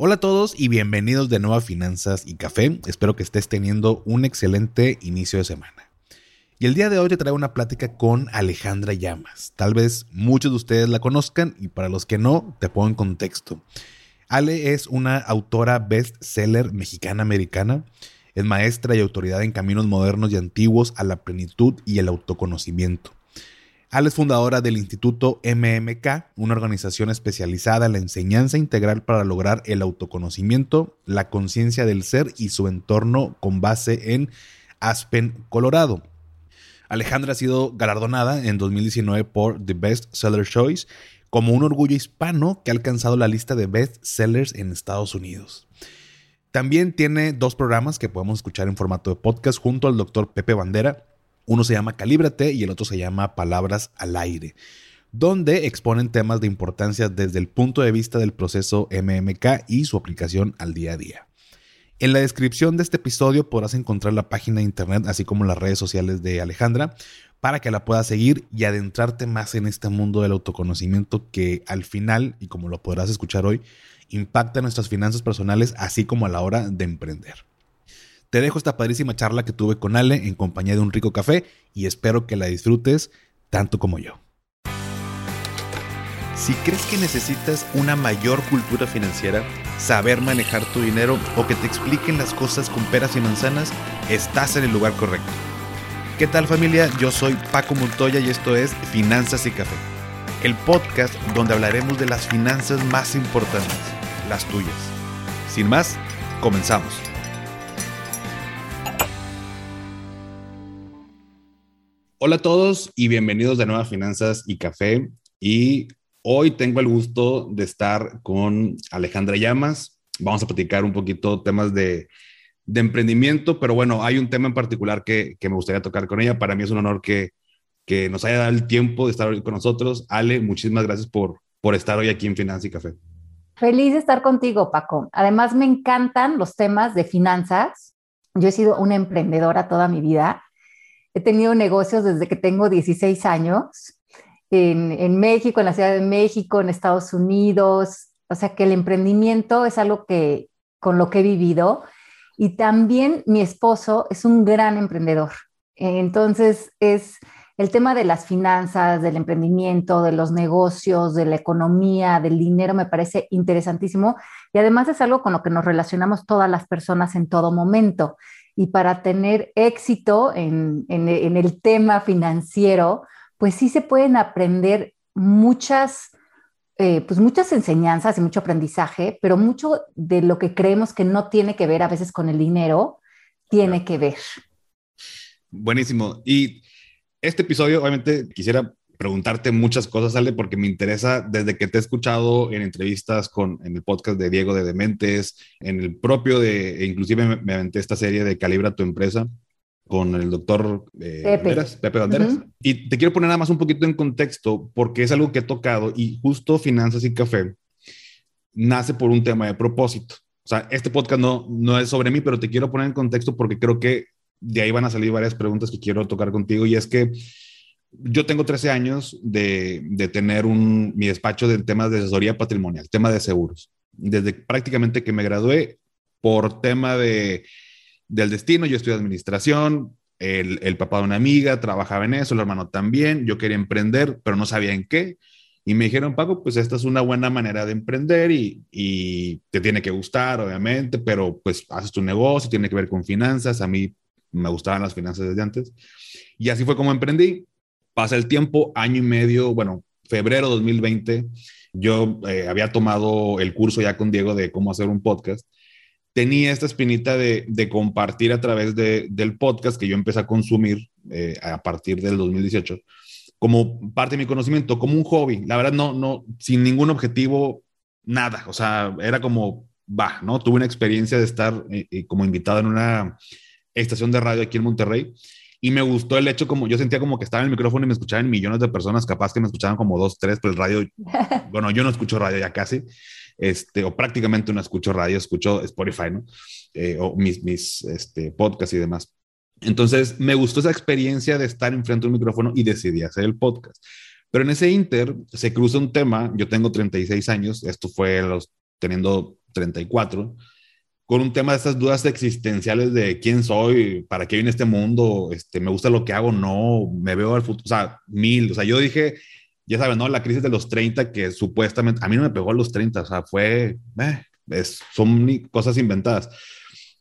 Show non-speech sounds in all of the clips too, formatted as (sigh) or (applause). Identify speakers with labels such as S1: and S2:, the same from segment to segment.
S1: Hola a todos y bienvenidos de nuevo a Finanzas y Café. Espero que estés teniendo un excelente inicio de semana. Y el día de hoy te traigo una plática con Alejandra Llamas. Tal vez muchos de ustedes la conozcan y para los que no, te pongo en contexto. Ale es una autora bestseller mexicana-americana. Es maestra y autoridad en caminos modernos y antiguos a la plenitud y el autoconocimiento. Ale es fundadora del Instituto MMK, una organización especializada en la enseñanza integral para lograr el autoconocimiento, la conciencia del ser y su entorno con base en Aspen, Colorado. Alejandra ha sido galardonada en 2019 por The Best Seller Choice como un orgullo hispano que ha alcanzado la lista de best sellers en Estados Unidos. También tiene dos programas que podemos escuchar en formato de podcast junto al doctor Pepe Bandera, uno se llama Calíbrate y el otro se llama Palabras al aire, donde exponen temas de importancia desde el punto de vista del proceso MMK y su aplicación al día a día. En la descripción de este episodio podrás encontrar la página de internet así como las redes sociales de Alejandra para que la puedas seguir y adentrarte más en este mundo del autoconocimiento que al final, y como lo podrás escuchar hoy, impacta nuestras finanzas personales así como a la hora de emprender. Te dejo esta padrísima charla que tuve con Ale en compañía de un rico café y espero que la disfrutes tanto como yo. Si crees que necesitas una mayor cultura financiera, saber manejar tu dinero o que te expliquen las cosas con peras y manzanas, estás en el lugar correcto. ¿Qué tal familia? Yo soy Paco Montoya y esto es Finanzas y Café, el podcast donde hablaremos de las finanzas más importantes, las tuyas. Sin más, comenzamos. Hola a todos y bienvenidos de nuevo Finanzas y Café. Y hoy tengo el gusto de estar con Alejandra Llamas. Vamos a platicar un poquito temas de, emprendimiento, pero bueno, hay un tema en particular que, me gustaría tocar con ella. Para mí es un honor que, que nos haya dado el tiempo de estar hoy con nosotros. Ale, muchísimas gracias por, por estar hoy aquí en Finanzas y Café.
S2: Feliz de estar contigo, Paco. Además, me encantan los temas de finanzas. Yo he sido una emprendedora toda mi vida He tenido negocios desde que tengo 16 años en, México, en la Ciudad de México, en Estados Unidos. O sea que el emprendimiento es algo que con lo que he vivido. Y también mi esposo es un gran emprendedor. Entonces es el tema de las finanzas, del emprendimiento, de los negocios, de la economía, del dinero, me parece interesantísimo. Y además es algo con lo que nos relacionamos todas las personas en todo momento y para tener éxito en, el tema financiero, pues sí se pueden aprender muchas, eh, pues muchas enseñanzas y mucho aprendizaje, pero mucho de lo que creemos que no tiene que ver a veces con el dinero, tiene que ver.
S1: Buenísimo. Y este episodio, obviamente, quisiera preguntarte muchas cosas, Ale, porque me interesa desde que te he escuchado en entrevistas con, en el podcast de Diego de Dementes, en el propio de, e inclusive me, aventé esta serie de Calibra tu empresa con el doctor eh, Pepe. Pepe Banderas. Y te quiero poner nada más un poquito en contexto porque es algo que he tocado y justo Finanzas y Café nace por un tema de propósito. O sea, este podcast no, no es sobre mí, pero te quiero poner en contexto porque creo que de ahí van a salir varias preguntas que quiero tocar contigo y es que yo tengo 13 años de, de tener un, mi despacho de temas de asesoría patrimonial, tema de seguros. Desde prácticamente que me gradué por tema de, del destino, yo estudié administración, el, el, papá de una amiga trabajaba en eso, el hermano también, yo quería emprender, pero no sabía en qué. Y me dijeron, Paco, pues esta es una buena manera de emprender y, y te tiene que gustar, obviamente, pero pues haces tu negocio, tiene que ver con finanzas. A mí me gustaban las finanzas desde antes. Y así fue como emprendí. Pasa el tiempo, año y medio, bueno, febrero 2020, yo eh, había tomado el curso ya con Diego de cómo hacer un podcast. Tenía esta espinita de, compartir a través de, del podcast que yo empecé a consumir eh, a partir del 2018 como parte de mi conocimiento, como un hobby. La verdad, no, no, sin ningún objetivo, nada. O sea, era como, va, ¿no? Tuve una experiencia de estar eh, como invitado en una estación de radio aquí en Monterrey y me gustó el hecho como yo sentía como que estaba en el micrófono y me escuchaban millones de personas, capaz que me escuchaban como dos, tres, pero el radio, (laughs) bueno, yo no escucho radio ya casi, este, o prácticamente no escucho radio, escucho Spotify, ¿no? Eh, o mis, mis este, podcasts y demás. Entonces, me gustó esa experiencia de estar enfrente de un micrófono y decidí hacer el podcast. Pero en ese inter se cruza un tema, yo tengo 36 años, esto fue los, teniendo 34, con un tema de estas dudas existenciales de quién soy, para qué viene este mundo, este, me gusta lo que hago, no, me veo al futuro, o sea, mil, o sea, yo dije, ya saben, ¿no? La crisis de los 30, que supuestamente, a mí no me pegó a los 30, o sea, fue, eh, es, son cosas inventadas.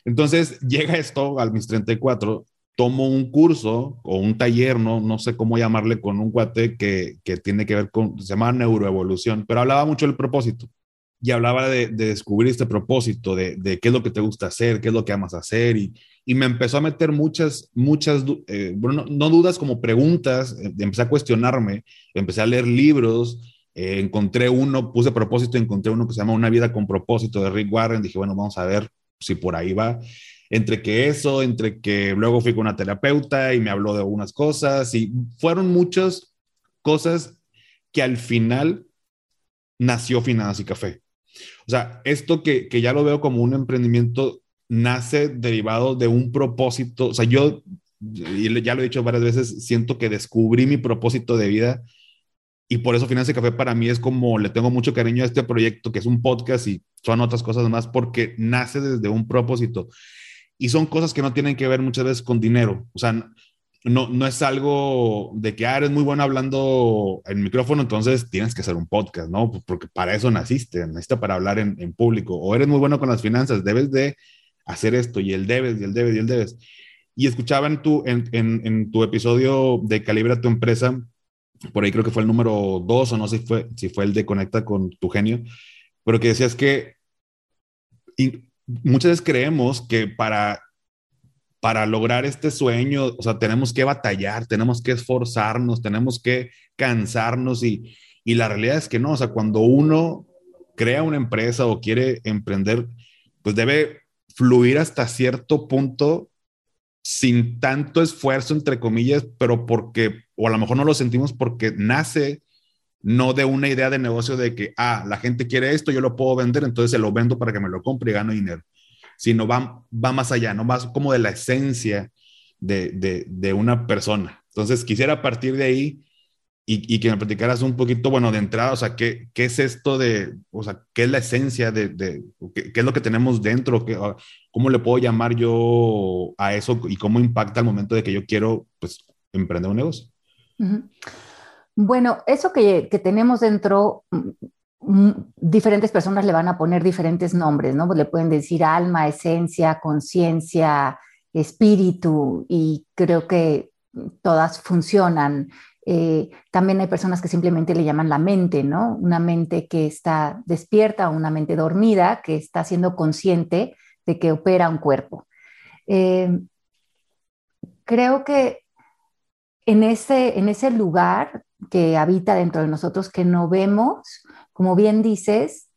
S1: Entonces (laughs) llega esto a mis 34, tomo un curso o un taller, no, no sé cómo llamarle, con un cuate que, que tiene que ver con, se llama neuroevolución, pero hablaba mucho del propósito y hablaba de, descubrir este propósito, de, qué es lo que te gusta hacer, qué es lo que amas hacer, y, me empezó a meter muchas, muchas, eh, bueno, no, dudas como preguntas, eh, empecé a cuestionarme, empecé a leer libros, eh, encontré uno, puse propósito, encontré uno que se llama Una vida con propósito de Rick Warren, dije, bueno, vamos a ver si por ahí va. Entre que eso, entre que luego fui con una terapeuta y me habló de algunas cosas, y fueron muchas cosas que al final nació Finanzas y Café. O sea, esto que, que ya lo veo como un emprendimiento nace derivado de un propósito. O sea, yo, y ya lo he dicho varias veces, siento que descubrí mi propósito de vida y por eso Finanza Café para mí es como le tengo mucho cariño a este proyecto que es un podcast y son otras cosas más porque nace desde un propósito y son cosas que no tienen que ver muchas veces con dinero. O sea, no, no es algo de que ah, eres muy bueno hablando en micrófono, entonces tienes que hacer un podcast, ¿no? Porque para eso naciste, necesitas para hablar en, en, público. O eres muy bueno con las finanzas, debes de hacer esto y el debes y el debes y el debes. Y escuchaba en tu, en, en, tu episodio de Calibra tu empresa, por ahí creo que fue el número dos o no sé si fue, si fue el de Conecta con tu genio, pero que decías que muchas veces creemos que para para lograr este sueño, o sea, tenemos que batallar, tenemos que esforzarnos, tenemos que cansarnos y, y la realidad es que no, o sea, cuando uno crea una empresa o quiere emprender, pues debe fluir hasta cierto punto sin tanto esfuerzo, entre comillas, pero porque, o a lo mejor no lo sentimos porque nace no de una idea de negocio de que, ah, la gente quiere esto, yo lo puedo vender, entonces se lo vendo para que me lo compre y gano dinero sino va, va más allá, no más como de la esencia de, de, una persona. Entonces, quisiera partir de ahí y, y, que me platicaras un poquito, bueno, de entrada, o sea, ¿qué, qué es esto de, o sea, qué es la esencia de, de qué, qué, es lo que tenemos dentro? Qué, ¿Cómo le puedo llamar yo a eso y cómo impacta al momento de que yo quiero, pues, emprender un negocio?
S2: Bueno, eso que, que, tenemos dentro diferentes personas le van a poner diferentes nombres, ¿no? le pueden decir alma, esencia, conciencia, espíritu, y creo que todas funcionan. Eh, también hay personas que simplemente le llaman la mente, ¿no? Una mente que está despierta, una mente dormida, que está siendo consciente de que opera un cuerpo. Eh, creo que en ese, en ese lugar que habita dentro de nosotros, que no vemos, como bien dices,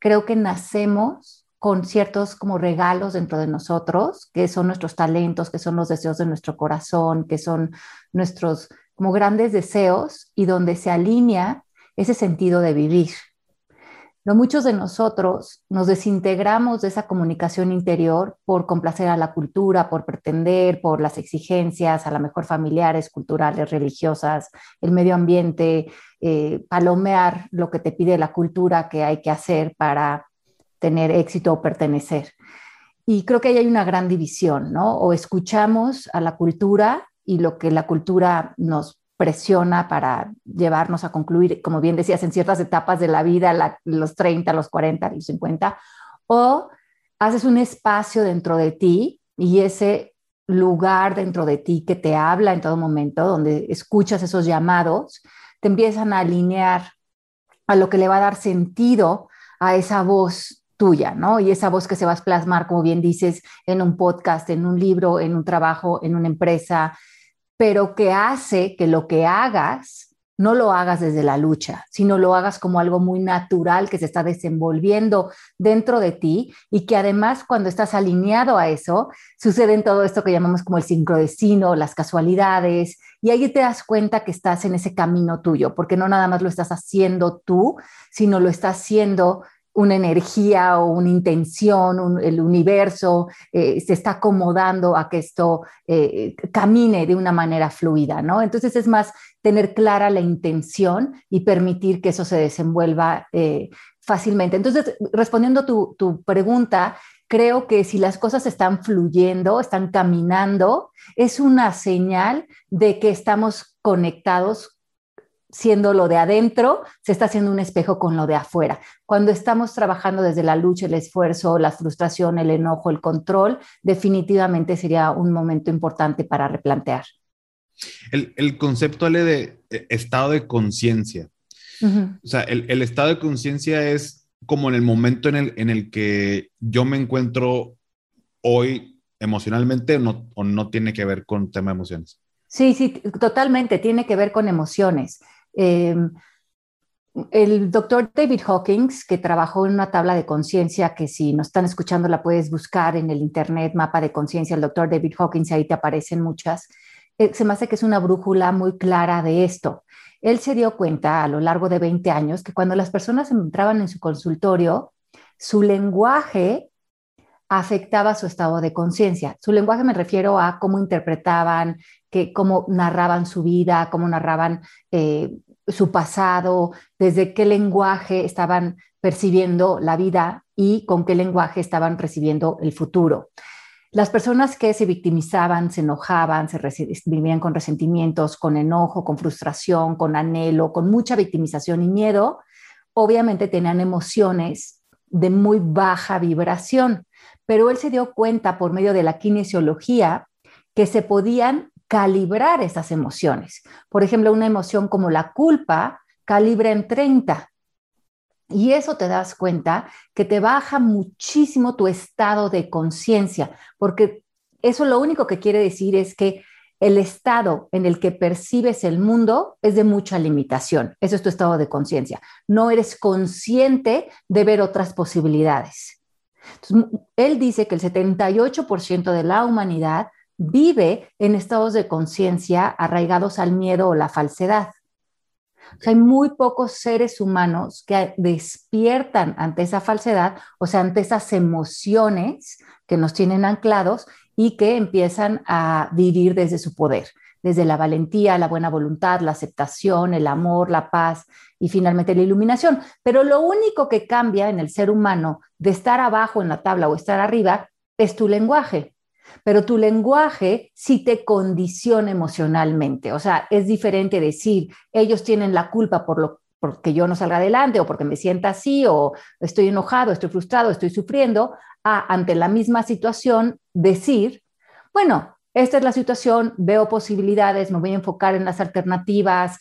S2: creo que nacemos con ciertos como regalos dentro de nosotros, que son nuestros talentos, que son los deseos de nuestro corazón, que son nuestros como grandes deseos y donde se alinea ese sentido de vivir. Muchos de nosotros nos desintegramos de esa comunicación interior por complacer a la cultura, por pretender, por las exigencias, a lo mejor familiares, culturales, religiosas, el medio ambiente, eh, palomear lo que te pide la cultura que hay que hacer para tener éxito o pertenecer. Y creo que ahí hay una gran división, ¿no? O escuchamos a la cultura y lo que la cultura nos presiona para llevarnos a concluir, como bien decías, en ciertas etapas de la vida, los 30, los 40, los 50, o haces un espacio dentro de ti y ese lugar dentro de ti que te habla en todo momento, donde escuchas esos llamados, te empiezan a alinear a lo que le va a dar sentido a esa voz tuya, ¿no? Y esa voz que se va a plasmar, como bien dices, en un podcast, en un libro, en un trabajo, en una empresa, pero que hace que lo que hagas no lo hagas desde la lucha, sino lo hagas como algo muy natural que se está desenvolviendo dentro de ti y que además cuando estás alineado a eso, sucede en todo esto que llamamos como el sincrodestino, las casualidades, y ahí te das cuenta que estás en ese camino tuyo, porque no nada más lo estás haciendo tú, sino lo estás haciendo una energía o una intención, el universo eh, se está acomodando a que esto eh, camine de una manera fluida, ¿no? Entonces es más tener clara la intención y permitir que eso se desenvuelva eh, fácilmente. Entonces, respondiendo tu, tu pregunta, creo que si las cosas están fluyendo, están caminando, es una señal de que estamos conectados siendo lo de adentro, se está haciendo un espejo con lo de afuera. Cuando estamos trabajando desde la lucha, el esfuerzo, la frustración, el enojo, el control, definitivamente sería un momento importante para replantear.
S1: El, concepto de eh, estado de conciencia. O sea, el, estado de conciencia es como en el momento en el, en el que yo me encuentro hoy emocionalmente no, o no tiene que ver con tema de emociones.
S2: Sí, sí, totalmente, tiene que ver con emociones. Em, el doctor David Hawkins, que trabajó en una tabla de conciencia, que si nos están escuchando la puedes buscar en el internet, mapa de conciencia, el doctor David Hawkins, ahí te aparecen muchas, eh, se me hace que es una brújula muy clara de esto. Él se dio cuenta a lo largo de 20 años que cuando las personas entraban en su consultorio, su lenguaje afectaba su estado de conciencia. Su lenguaje me refiero a cómo interpretaban, cómo narraban su vida, cómo narraban eh, su pasado, desde qué lenguaje estaban percibiendo la vida y con qué lenguaje estaban recibiendo el futuro. Las personas que se victimizaban, se enojaban, se vivían con resentimientos, con enojo, con frustración, con anhelo, con mucha victimización y miedo, obviamente tenían emociones de muy baja vibración pero él se dio cuenta por medio de la kinesiología que se podían calibrar esas emociones. Por ejemplo, una emoción como la culpa calibra en 30. Y eso te das cuenta que te baja muchísimo tu estado de conciencia, porque eso lo único que quiere decir es que el estado en el que percibes el mundo es de mucha limitación. Eso es tu estado de conciencia. No eres consciente de ver otras posibilidades él dice que el 78% de la humanidad vive en estados de conciencia arraigados al miedo o la falsedad. hay muy pocos seres humanos que despiertan ante esa falsedad, o sea, ante esas emociones que nos tienen anclados y que empiezan a vivir desde su poder desde la valentía, la buena voluntad, la aceptación, el amor, la paz y finalmente la iluminación. Pero lo único que cambia en el ser humano de estar abajo en la tabla o estar arriba es tu lenguaje. Pero tu lenguaje sí te condiciona emocionalmente. O sea, es diferente decir, ellos tienen la culpa por lo porque yo no salga adelante o porque me sienta así o estoy enojado, estoy frustrado, estoy sufriendo, a ante la misma situación decir, bueno, esta es la situación, veo posibilidades, me voy a enfocar en las alternativas,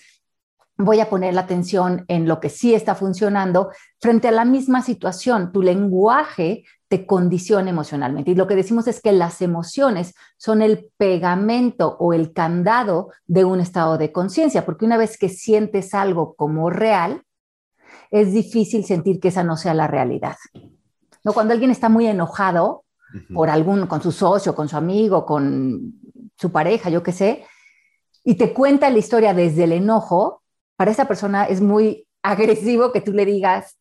S2: voy a poner la atención en lo que sí está funcionando frente a la misma situación. Tu lenguaje te condiciona emocionalmente. Y lo que decimos es que las emociones son el pegamento o el candado de un estado de conciencia, porque una vez que sientes algo como real, es difícil sentir que esa no sea la realidad. ¿No? Cuando alguien está muy enojado, por algún, con su socio, con su amigo, con su pareja, yo qué sé, y te cuenta la historia desde el enojo, para esa persona es muy agresivo que tú le digas,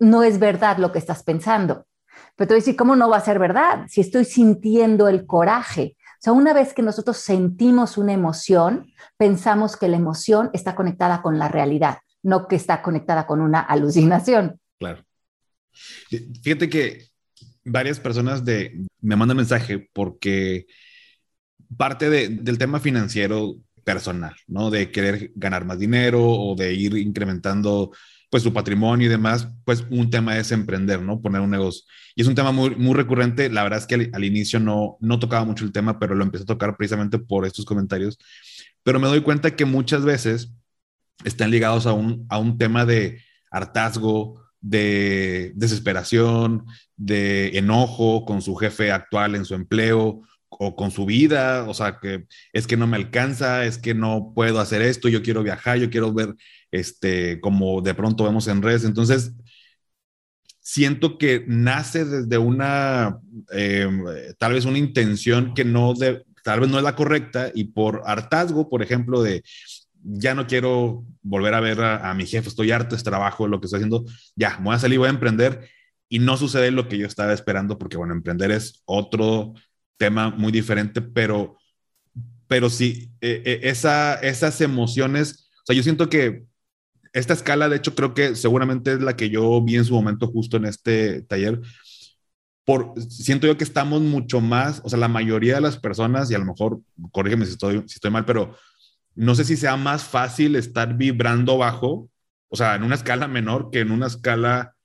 S2: no es verdad lo que estás pensando. Pero te voy a decir, ¿cómo no va a ser verdad? Si estoy sintiendo el coraje. O sea, una vez que nosotros sentimos una emoción, pensamos que la emoción está conectada con la realidad, no que está conectada con una alucinación.
S1: Claro. Fíjate que varias personas de, me mandan mensaje porque parte del tema financiero personal, ¿no? De querer ganar más dinero o de ir incrementando pues su patrimonio y demás, pues un tema es emprender, ¿no? Poner un negocio. Y es un tema muy, recurrente. La verdad es que al, inicio no, no tocaba mucho el tema, pero lo empecé a tocar precisamente por estos comentarios. Pero me doy cuenta que muchas veces están ligados a un, a un tema de hartazgo, de desesperación, de enojo con su jefe actual en su empleo o con su vida, o sea, que es que no me alcanza, es que no puedo hacer esto, yo quiero viajar, yo quiero ver, este, como de pronto vemos en redes. Entonces, siento que nace desde una, em, tal vez una intención que no, de, tal vez no es la correcta y por hartazgo, por ejemplo, de ya no quiero volver a ver a, mi jefe, estoy harto este trabajo, lo que estoy haciendo, ya, voy a salir, voy a emprender y no sucede lo que yo estaba esperando, porque bueno, emprender es otro tema muy diferente, pero, pero sí, e, e, esa, esas emociones, o sea, yo siento que esta escala, de hecho, creo que seguramente es la que yo vi en su momento justo en este taller. Por, siento yo que estamos mucho más, o sea, la mayoría de las personas, y a lo mejor, corrígeme si estoy, si estoy mal, pero no sé si sea más fácil estar vibrando bajo, o sea, en una escala menor que en una escala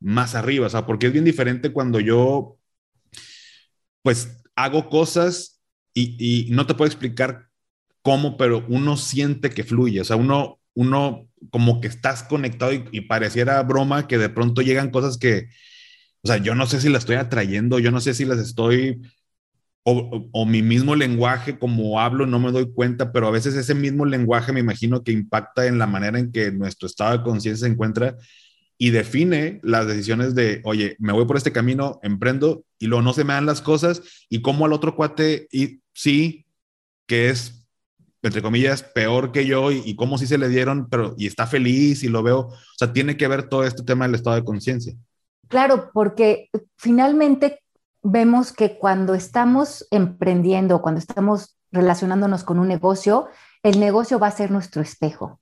S1: más arriba, o sea, porque es bien diferente cuando yo, pues, hago cosas y, y no te puedo explicar cómo, pero uno siente que fluye, o sea, uno, uno como que estás conectado y, pareciera broma que de pronto llegan cosas que, o sea, yo no sé si las estoy atrayendo, yo no sé si las estoy, o, o, mi mismo lenguaje como hablo, no me doy cuenta, pero a veces ese mismo lenguaje me imagino que impacta en la manera en que nuestro estado de conciencia se encuentra y define las decisiones de, oye, me voy por este camino, emprendo y luego no se me dan las cosas y como al otro cuate y sí, que es entre comillas, peor que yo y, cómo sí se le dieron, pero y está feliz y lo veo. O sea, tiene que ver todo este tema del estado de conciencia.
S2: Claro, porque finalmente vemos que cuando estamos emprendiendo, cuando estamos relacionándonos con un negocio, el negocio va a ser nuestro espejo.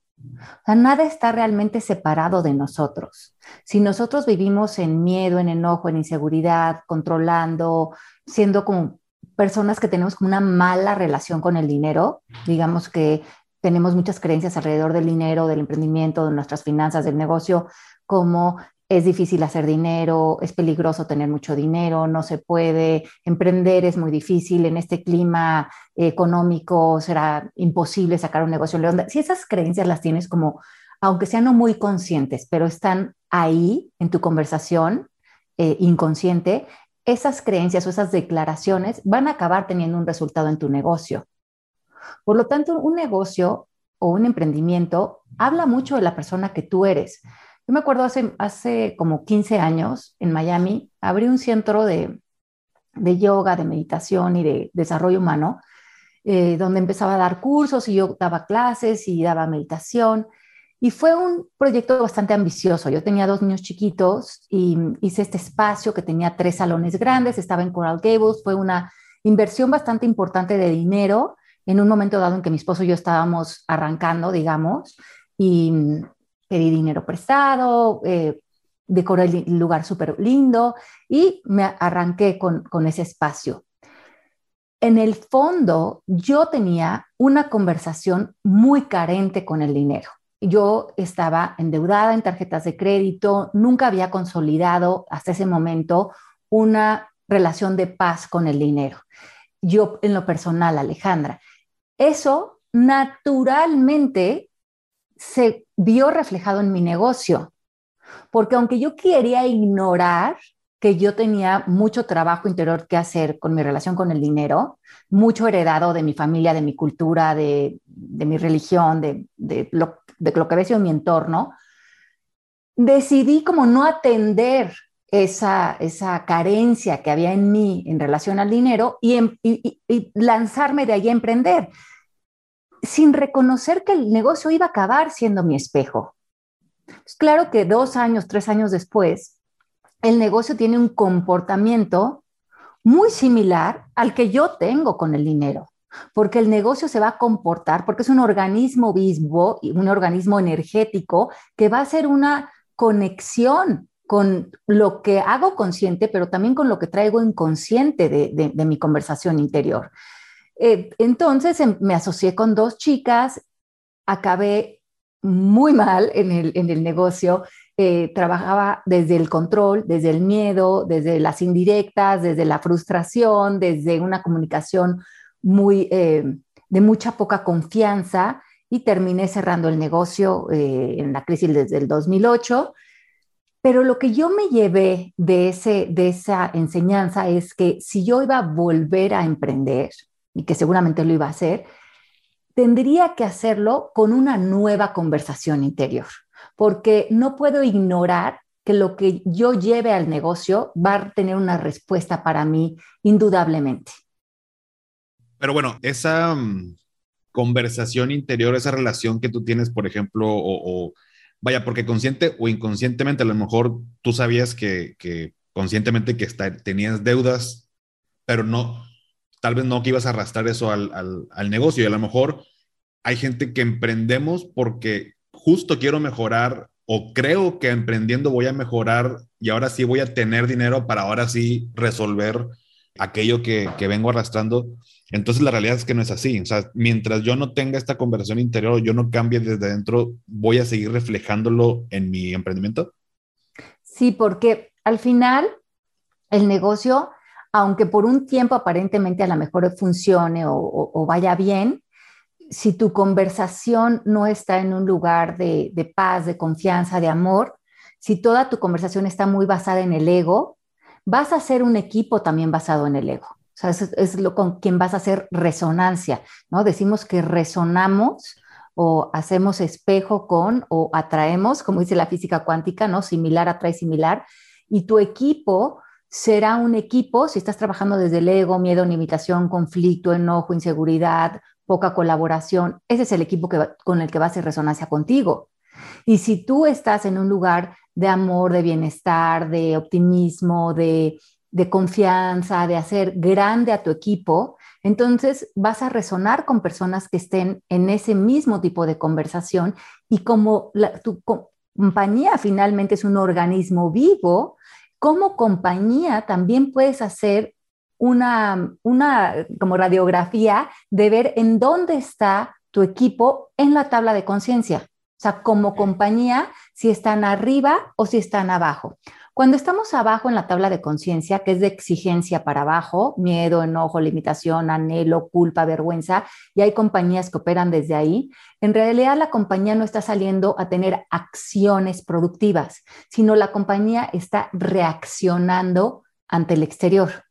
S2: O nada está realmente separado de nosotros. Si nosotros vivimos en miedo, en enojo, en inseguridad, controlando, siendo como personas que tenemos una mala relación con el dinero, digamos que tenemos muchas creencias alrededor del dinero, del emprendimiento, de nuestras finanzas, del negocio, como es difícil hacer dinero, es peligroso tener mucho dinero, no se puede, emprender es muy difícil, en este clima económico será imposible sacar un negocio. Si esas creencias las tienes como, aunque sean no muy conscientes, pero están ahí en tu conversación eh, inconsciente, esas creencias o esas declaraciones van a acabar teniendo un resultado en tu negocio. Por lo tanto, un negocio o un emprendimiento habla mucho de la persona que tú eres. Yo me acuerdo hace, hace como 15 años en Miami, abrí un centro de, yoga, de meditación y de desarrollo humano, eh, donde empezaba a dar cursos y yo daba clases y daba meditación. Y fue un proyecto bastante ambicioso. Yo tenía dos niños chiquitos y hice este espacio que tenía tres salones grandes, estaba en Coral Gables, fue una inversión bastante importante de dinero en un momento dado en que mi esposo y yo estábamos arrancando, digamos, y pedí dinero prestado, eh, decoré el lugar súper lindo y me arranqué con, con ese espacio. En el fondo, yo tenía una conversación muy carente con el dinero yo estaba endeudada en tarjetas de crédito, nunca había consolidado hasta ese momento una relación de paz con el dinero. Yo en lo personal, Alejandra, eso naturalmente se vio reflejado en mi negocio, porque aunque yo quería ignorar que yo tenía mucho trabajo interior que hacer con mi relación con el dinero, mucho heredado de mi familia, de mi cultura, de, mi religión, de, de, lo, de lo que había sido mi entorno, decidí como no atender esa, esa carencia que había en mí en relación al dinero y, em, lanzarme de ahí a emprender, sin reconocer que el negocio iba a acabar siendo mi espejo. Es claro que dos años, tres años después, el negocio tiene un comportamiento muy similar al que yo tengo con el dinero porque el negocio se va a comportar, porque es un organismo vivo, un organismo energético que va a hacer una conexión con lo que hago consciente, pero también con lo que traigo inconsciente de, mi conversación interior. Eh, entonces em, me asocié con dos chicas, acabé muy mal en el, negocio, eh, trabajaba desde el control, desde el miedo, desde las indirectas, desde la frustración, desde una comunicación muy, eh, de mucha poca confianza y terminé cerrando el negocio eh, en la crisis desde el 2008. Pero lo que yo me llevé de, ese, de esa enseñanza es que si yo iba a volver a emprender, y que seguramente lo iba a hacer, tendría que hacerlo con una nueva conversación interior, porque no puedo ignorar que lo que yo lleve al negocio va a tener una respuesta para mí indudablemente.
S1: Pero bueno, esa mm, conversación interior, esa relación que tú tienes, por ejemplo, o, vaya, porque consciente o inconscientemente, a lo mejor tú sabías que, conscientemente que tenías deudas, pero no, tal vez no que ibas a arrastrar eso al, al, negocio. Y a lo mejor hay gente que emprendemos porque justo quiero mejorar o creo que emprendiendo voy a mejorar y ahora sí voy a tener dinero para ahora sí resolver aquello que, que vengo arrastrando. Entonces la realidad es que no es así. O sea, mientras yo no tenga esta conversación interior, yo no cambie desde dentro, voy a seguir reflejándolo en mi emprendimiento.
S2: Sí, porque al final el negocio, aunque por un tiempo aparentemente a lo mejor funcione o, vaya bien, si tu conversación no está en un lugar de, paz, de confianza, de amor, si toda tu conversación está muy basada en el ego, vas a ser un equipo también basado en el ego. O sea, es, lo con quien vas a hacer resonancia, ¿no? Decimos que resonamos o hacemos espejo con o atraemos, como dice la física cuántica, ¿no? Similar atrae similar. Y tu equipo será un equipo, si estás trabajando desde el ego, miedo, limitación, conflicto, enojo, inseguridad, poca colaboración, ese es el equipo que con el que va a hacer resonancia contigo. Y si tú estás en un lugar de amor, de bienestar, de optimismo, de confianza, de hacer grande a tu equipo, entonces vas a resonar con personas que estén en ese mismo tipo de conversación y como tu compañía finalmente es un organismo vivo, como compañía también puedes hacer una, una como radiografía de ver en dónde está tu equipo en la tabla de conciencia. O sea, como compañía, si están arriba o si están abajo. Cuando estamos abajo en la tabla de conciencia, que es de exigencia para abajo, miedo, enojo, limitación, anhelo, culpa, vergüenza, y hay compañías que operan desde ahí, en realidad la compañía no está saliendo a tener acciones productivas, sino la compañía está reaccionando ante el exterior.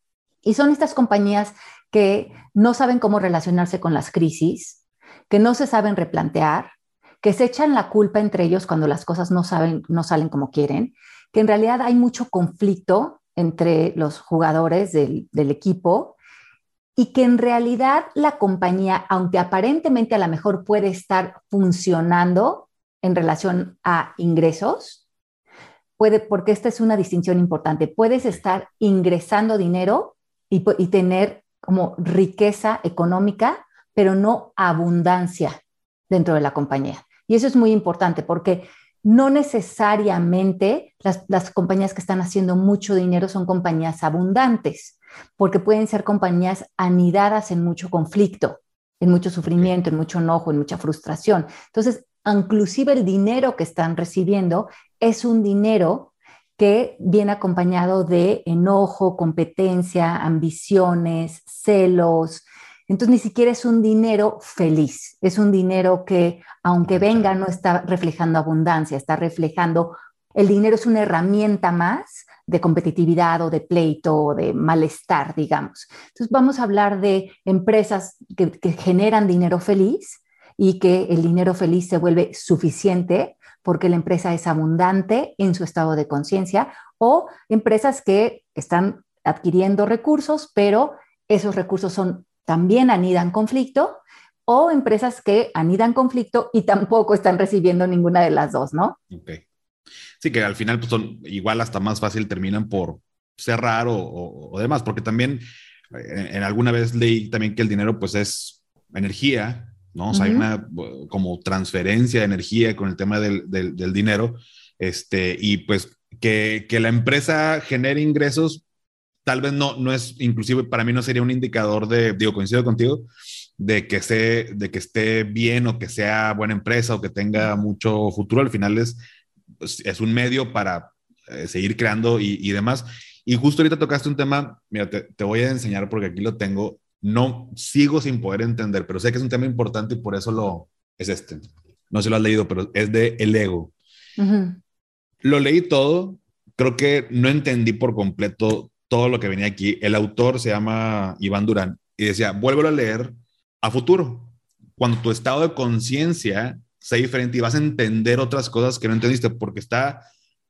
S2: Y son estas compañías que no saben cómo relacionarse con las crisis, que no se saben replantear, que se echan la culpa entre ellos cuando las cosas no, saben, no salen como quieren, que en realidad hay mucho conflicto entre los jugadores del, del equipo y que en realidad la compañía, aunque aparentemente a lo mejor puede estar funcionando en relación a ingresos, puede, porque esta es una distinción importante, puedes estar ingresando dinero y, tener como riqueza económica, pero no abundancia dentro de la compañía. Y eso es muy importante porque no necesariamente las, compañías que están haciendo mucho dinero son compañías abundantes, porque pueden ser compañías anidadas en mucho conflicto, en mucho sufrimiento, en mucho enojo, en mucha frustración. Entonces, inclusive el dinero que están recibiendo es un dinero que viene acompañado de enojo, competencia, ambiciones, celos. Entonces ni siquiera es un dinero feliz, es un dinero que aunque venga no está reflejando abundancia, está reflejando, el dinero es una herramienta más de competitividad o de pleito o de malestar, digamos. Entonces vamos a hablar de empresas que, que generan dinero feliz y que el dinero feliz se vuelve suficiente porque la empresa es abundante en su estado de conciencia o empresas que están adquiriendo recursos, pero esos recursos son también anidan conflicto o empresas que anidan conflicto y tampoco están recibiendo ninguna de las dos, ¿no?
S1: Ok. Sí, que al final pues, son igual hasta más fácil terminan por cerrar o, o, demás, porque también en, alguna vez leí también que el dinero pues es energía ¿no? O sea, hay una como transferencia de energía con el tema del, del, dinero, este, y pues que, que, la empresa genere ingresos, tal vez no, no es, inclusive para mí no sería un indicador de, digo, coincido contigo, de que, esté, de que esté bien o que sea buena empresa o que tenga mucho futuro, al final es, pues, es un medio para eh, seguir creando y, y, demás. Y justo ahorita tocaste un tema, mira, te, te voy a enseñar porque aquí lo tengo, no sigo sin poder entender, pero sé que es un tema importante y por eso lo es este. No se lo has leído, pero es de el ego. Lo leí todo, creo que no entendí por completo todo lo que venía aquí. El autor se llama Iván Durán y decía, vuélvelo a leer a futuro, cuando tu estado de conciencia sea diferente y vas a entender otras cosas que no entendiste, porque está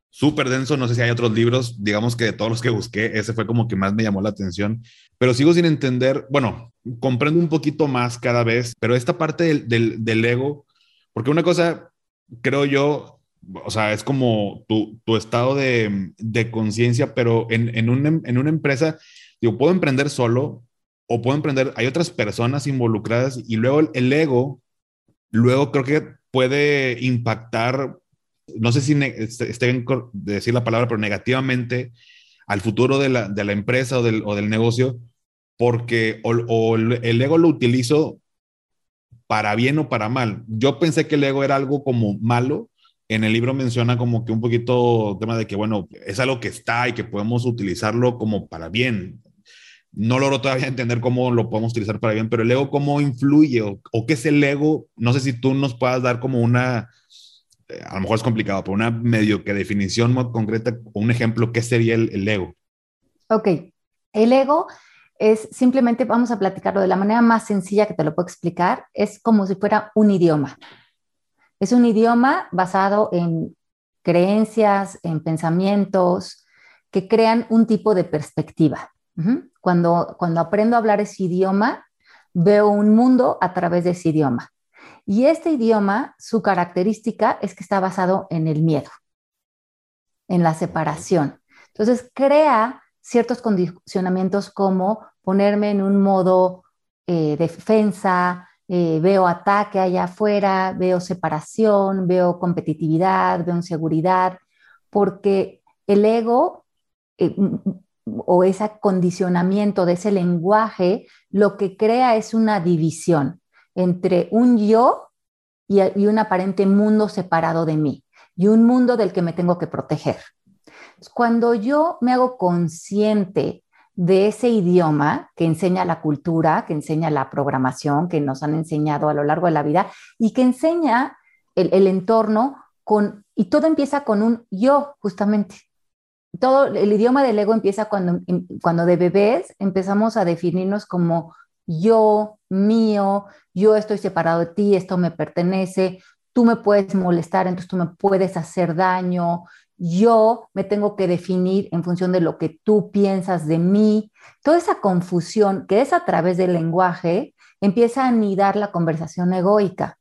S1: súper denso. No sé si hay otros libros, digamos que de todos los que busqué, ese fue como que más me llamó la atención, pero sigo sin entender, bueno, comprendo un poquito más cada vez, pero esta parte del, del, del ego, porque una cosa, creo yo, o sea, es como tu, tu estado de, de conciencia, pero en, en, un, en una empresa, digo, puedo emprender solo o puedo emprender, hay otras personas involucradas y luego el ego, luego creo que puede impactar, no sé si este, esté bien decir la palabra, pero negativamente al futuro de la, de la empresa o del, o del, negocio, porque o, el ego lo utilizo para bien o para mal. Yo pensé que el ego era algo como malo. En el libro menciona como que un poquito tema de que, bueno, es algo que está y que podemos utilizarlo como para bien. No logro todavía (laughs) entender cómo lo podemos utilizar para bien, pero el ego cómo influye o, qué es el ego. No sé si tú nos puedas dar como una, eh, a lo mejor es complicado, pero una medio que definición muy concreta o un ejemplo, ¿qué sería el, el ego?
S2: Ok, el ego es simplemente, vamos a platicarlo de la manera más sencilla que te lo puedo explicar, es como si fuera un idioma. Es un idioma basado en creencias, en pensamientos que crean un tipo de perspectiva. cuando, cuando aprendo a hablar ese idioma, veo un mundo a través de ese idioma. Y este idioma, su característica es que está basado en el miedo, en la separación. Entonces, crea ciertos condicionamientos como ponerme en un modo eh, defensa, eh, veo ataque allá afuera, veo separación, veo competitividad, veo inseguridad, porque el ego eh, o ese condicionamiento de ese lenguaje lo que crea es una división entre un yo y, y un aparente mundo separado de mí y un mundo del que me tengo que proteger. Cuando yo me hago consciente de ese idioma que enseña la cultura, que enseña la programación, que nos han enseñado a lo largo de la vida y que enseña el, entorno con, y todo empieza con un yo, justamente. Todo el idioma del ego empieza cuando, cuando de bebés empezamos a definirnos como yo, mío, yo estoy separado de ti, esto me pertenece, tú me puedes molestar, entonces tú me puedes hacer daño, yo me tengo que definir en función de lo que tú piensas de mí. Toda esa confusión que es a través del lenguaje empieza a anidar la conversación egoica.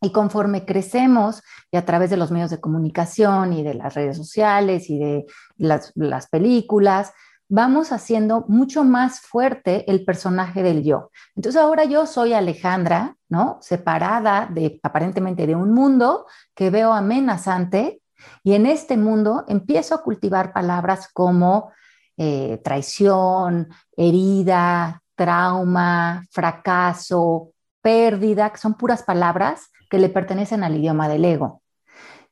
S2: Y conforme crecemos y a través de los medios de comunicación y de las redes sociales y de las, las películas, vamos haciendo mucho más fuerte el personaje del yo. Entonces ahora yo soy Alejandra, ¿no? Separada de aparentemente de un mundo que veo amenazante y en este mundo empiezo a cultivar palabras como eh, traición, herida, trauma, fracaso, pérdida, que son puras palabras que le pertenecen al idioma del ego.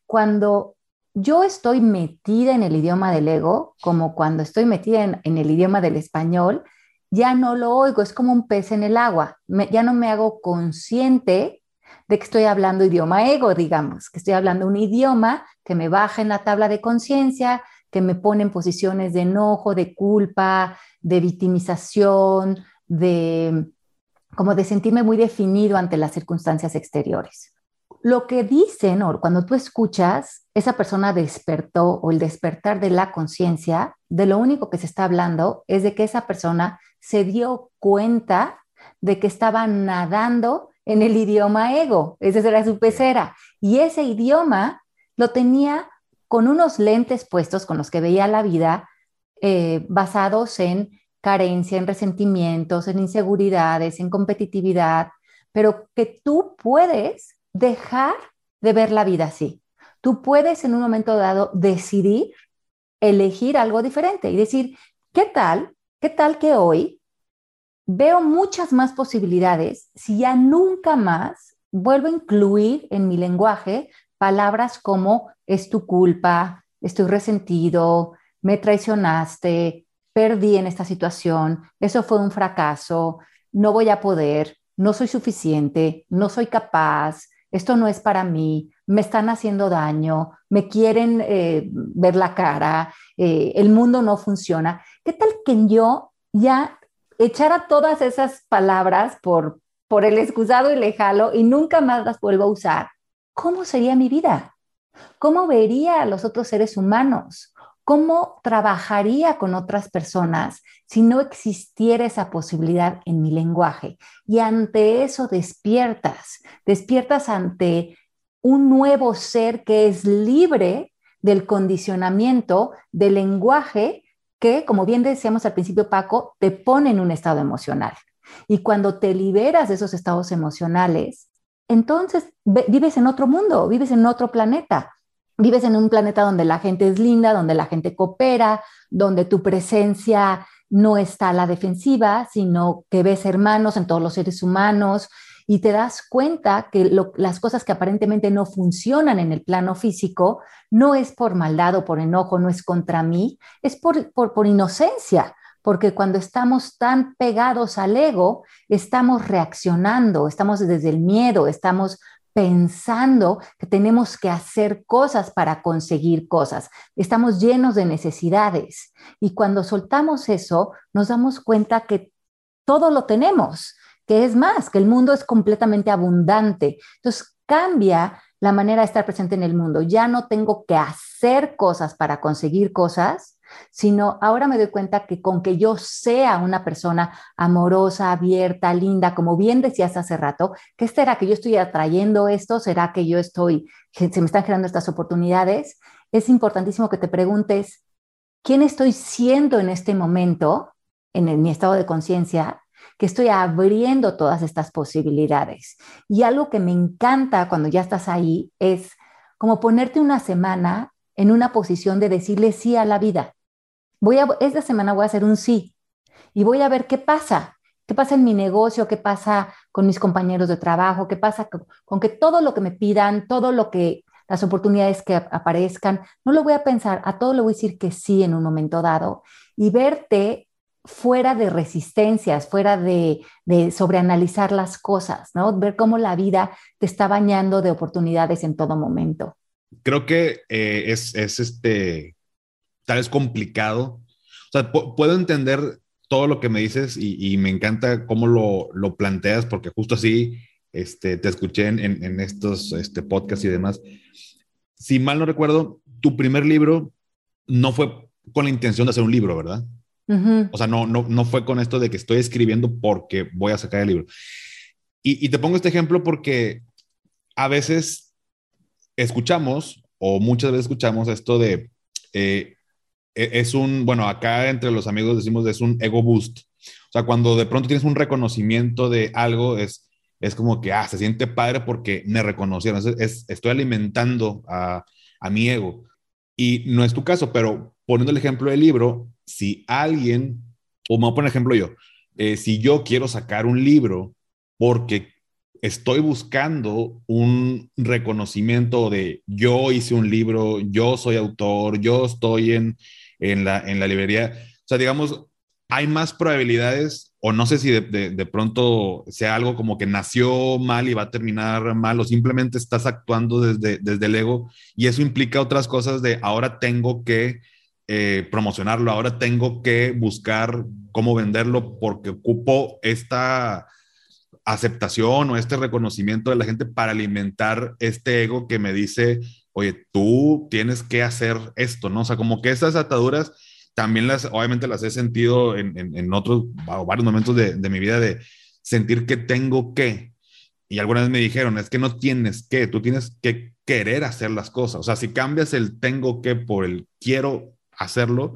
S2: Cuando yo estoy metida en el idioma del ego, como cuando estoy metida en, el idioma del español, ya no lo oigo, es como un pez en el agua, ya no me hago consciente de que estoy hablando idioma ego, digamos, que estoy hablando un idioma que me baja en la tabla de conciencia, que me pone en posiciones de enojo, de culpa, de victimización, de como de sentirme muy definido ante las circunstancias exteriores. Lo que dicen, o cuando tú escuchas, esa persona despertó o el despertar de la conciencia, de lo único que se está hablando es de que esa persona se dio cuenta de que estaba nadando en el idioma ego, esa era su pecera. Y ese idioma lo tenía con unos lentes puestos con los que veía la vida eh, basados en carencia, en resentimientos, en inseguridades, en competitividad, pero que tú puedes dejar de ver la vida así. Tú puedes en un momento dado decidir elegir algo diferente y decir, ¿qué tal? ¿Qué tal que hoy veo muchas más posibilidades si ya nunca más vuelvo a incluir en mi lenguaje palabras como es tu culpa, estoy resentido, me traicionaste, perdí en esta situación, eso fue un fracaso, no voy a poder, no soy suficiente, no soy capaz, esto no es para mí, me están haciendo daño, me quieren eh, ver la cara, eh, el mundo no funciona. ¿Qué tal que yo ya echara todas esas palabras por, por el excusado y lejalo y nunca más las vuelvo a usar, ¿cómo sería mi vida? ¿Cómo vería a los otros seres humanos? ¿Cómo trabajaría con otras personas si no existiera esa posibilidad en mi lenguaje? Y ante eso despiertas, despiertas ante un nuevo ser que es libre del condicionamiento del lenguaje que, como bien decíamos al principio, Paco, te pone en un estado emocional. Y cuando te liberas de esos estados emocionales, entonces vives en otro mundo, vives en otro planeta. Vives en un planeta donde la gente es linda, donde la gente coopera, donde tu presencia no está a la defensiva, sino que ves hermanos en todos los seres humanos y te das cuenta que las cosas que aparentemente no funcionan en el plano físico no es por maldad o por enojo, no es contra mí, es por, por, por inocencia, porque cuando estamos tan pegados al ego, estamos reaccionando, estamos desde el miedo, estamos pensando que tenemos que hacer cosas para conseguir cosas. Estamos llenos de necesidades y cuando soltamos eso, nos damos cuenta que todo lo tenemos, que es más, que el mundo es completamente abundante. Entonces cambia la manera de estar presente en el mundo. Ya no tengo que hacer cosas para conseguir cosas, sino ahora me doy cuenta que con que yo sea una persona amorosa, abierta, linda, como bien decías hace rato, ¿qué será que yo estoy atrayendo esto? ¿Será que yo estoy, se me están generando estas oportunidades? Es importantísimo que te preguntes, ¿quién estoy siendo en este momento, en mi estado de conciencia? Que estoy abriendo todas estas posibilidades. Y algo que me encanta cuando ya estás ahí es como ponerte una semana en una posición de decirle sí a la vida. Voy a, esta semana voy a hacer un sí y voy a ver qué pasa. ¿Qué pasa en mi negocio? ¿Qué pasa con mis compañeros de trabajo? ¿Qué pasa con, que todo lo que me pidan, todo lo que las oportunidades que aparezcan, no lo voy a pensar, a todo le voy a decir que sí en un momento dado y verte fuera de resistencias, fuera de, sobreanalizar las cosas, ¿no? Ver cómo la vida te está bañando de oportunidades en todo momento.
S1: Creo que eh, es, es, este, tal vez complicado. O sea, puedo entender todo lo que me dices y, me encanta cómo lo, lo, planteas, porque justo así este, te escuché en, en, estos este, podcasts y demás. Si mal no recuerdo, tu primer libro no fue con la intención de hacer un libro, ¿verdad? O sea, no, no, no fue con esto de que estoy escribiendo porque voy a sacar el libro. Y, te pongo este ejemplo porque a veces escuchamos, o muchas veces escuchamos esto de, eh, e, es un, bueno, acá entre los amigos decimos es un ego boost. O sea, cuando de pronto tienes un reconocimiento de algo, es, es como que, ah, se siente padre porque me reconocieron. Es, estoy alimentando a, a mi ego. Y no es tu caso, pero poniendo el ejemplo del libro, si alguien, o me voy a ejemplo yo, eh, si yo quiero sacar un libro porque estoy buscando un reconocimiento de yo hice un libro, yo soy autor, yo estoy en, en la, en la librería. O sea, digamos, hay más probabilidades, o no sé si de, de, pronto sea algo como que nació mal y va a terminar mal, o simplemente estás actuando desde, desde el ego, y eso implica otras cosas de ahora tengo que eh, promocionarlo, ahora tengo que buscar cómo venderlo porque ocupo esta aceptación o este reconocimiento de la gente para alimentar este ego que me dice, oye, tú tienes que hacer esto, ¿no? O sea, como que esas ataduras también las, obviamente las he sentido en, en, otros, varios momentos de, de, mi vida de sentir que tengo que. Y algunas vez me dijeron, es que no tienes que, tú tienes que querer hacer las cosas. O sea, si cambias el tengo que por el quiero hacerlo,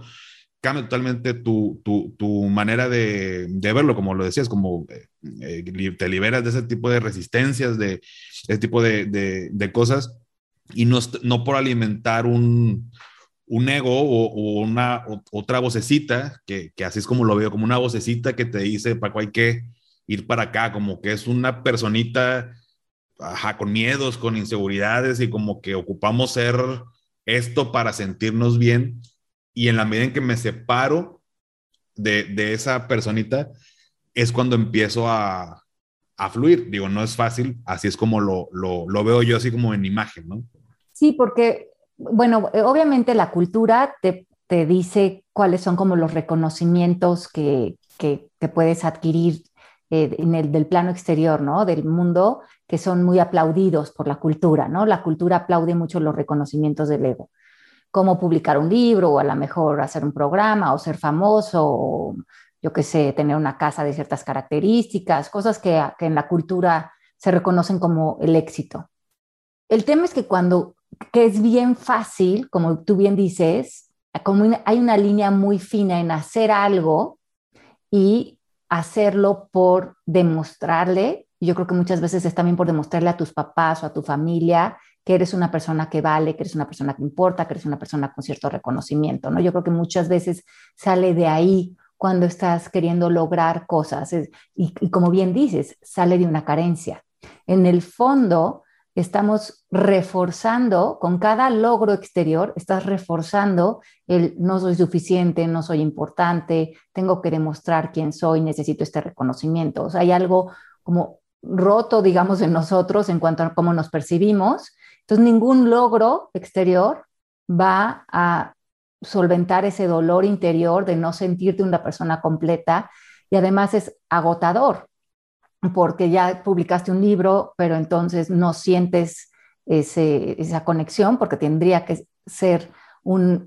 S1: cambia totalmente tu, tu, tu manera de, de, verlo, como lo decías, como eh, eh, te liberas de ese tipo de resistencias, de ese tipo de, de, de cosas y no, no por alimentar un, un ego o, una otra vocecita, que, que, así es como lo veo, como una vocecita que te dice, Paco, hay que ir para acá, como que es una personita ajá, con miedos, con inseguridades y como que ocupamos ser esto para sentirnos bien. Y en la medida en que me separo de, de esa personita, es cuando empiezo a, a, fluir. Digo, no es fácil, así es como lo, lo, lo veo yo, así como en imagen, ¿no?
S2: Sí, porque, bueno, obviamente la cultura te, te dice cuáles son como los reconocimientos que, que, que puedes adquirir eh, en el del plano exterior, ¿no? Del mundo, que son muy aplaudidos por la cultura, ¿no? La cultura aplaude mucho los reconocimientos del ego, como publicar un libro o a lo mejor hacer un programa o ser famoso o, yo qué sé, tener una casa de ciertas características, cosas que, que en la cultura se reconocen como el éxito. El tema es que cuando que es bien fácil, como tú bien dices, como hay una línea muy fina en hacer algo y hacerlo por demostrarle yo creo que muchas veces es también por demostrarle a tus papás o a tu familia que eres una persona que vale, que eres una persona que importa, que eres una persona con cierto reconocimiento, ¿no? Yo creo que muchas veces sale de ahí cuando estás queriendo lograr cosas. y, y como bien dices, sale de una carencia. En el fondo, estamos reforzando, con cada logro exterior, estás reforzando el no soy suficiente, no soy importante, tengo que demostrar quién soy, necesito este reconocimiento. O sea, hay algo como roto, digamos, en nosotros en cuanto a cómo nos percibimos. Entonces, ningún logro exterior va a solventar ese dolor interior de no sentirte una persona completa y además es agotador porque ya publicaste un libro, pero entonces no sientes esa conexión porque tendría que ser un,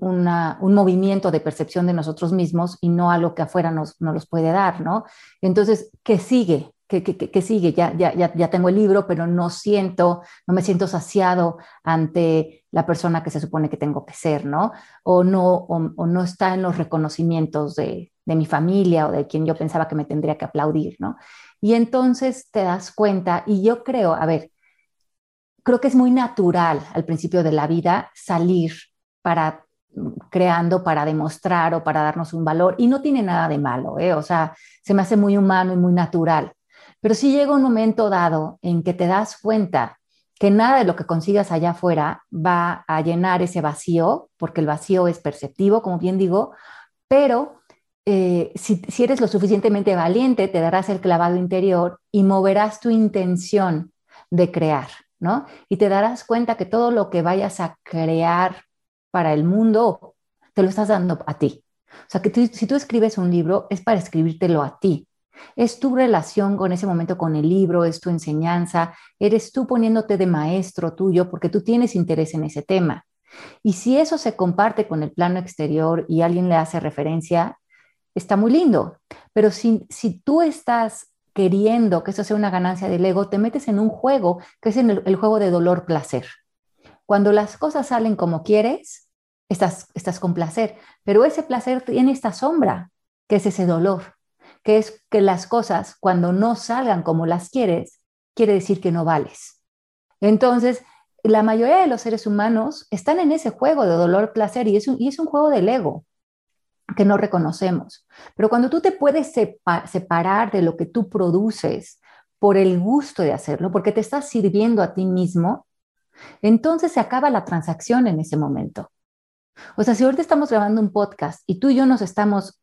S2: movimiento de percepción de nosotros mismos y no algo que afuera nos, nos los puede dar, ¿no? Entonces, ¿qué sigue? ¿Qué, sigue? Ya, ya, ya, tengo el libro, pero no siento, no me siento saciado ante la persona que se supone que tengo que ser, ¿no? O no, o, no está en los reconocimientos de, de mi familia o de quien yo pensaba que me tendría que aplaudir, ¿no? Y entonces te das cuenta, y yo creo, a ver, creo que es muy natural al principio de la vida salir para creando para demostrar o para darnos un valor y no tiene nada de malo, ¿eh? o sea, se me hace muy humano y muy natural. Pero si llega un momento dado en que te das cuenta que nada de lo que consigas allá afuera va a llenar ese vacío, porque el vacío es perceptivo, como bien digo, pero eh, si, eres lo suficientemente valiente, te darás el clavado interior y moverás tu intención de crear, ¿no? Y te darás cuenta que todo lo que vayas a crear para el mundo, te lo estás dando a ti. O sea, que si tú escribes un libro, es para escribírtelo a ti. Es tu relación con ese momento con el libro, es tu enseñanza, eres tú poniéndote de maestro tuyo porque tú tienes interés en ese tema. Y si eso se comparte con el plano exterior y alguien le hace referencia, está muy lindo, pero si, si tú estás queriendo que eso sea una ganancia del ego, te metes en un juego que es en el, juego de dolor-placer. Cuando las cosas salen como quieres, estás, estás con placer, pero ese placer tiene esta sombra, que es ese dolor, que es que las cosas cuando no salgan como las quieres, quiere decir que no vales. Entonces, la mayoría de los seres humanos están en ese juego de dolor-placer y, y es un juego del ego que no reconocemos. Pero cuando tú te puedes separar de lo que tú produces por el gusto de hacerlo, porque te estás sirviendo a ti mismo, entonces se acaba la transacción en ese momento. O sea, si ahorita estamos grabando un podcast y tú y yo nos estamos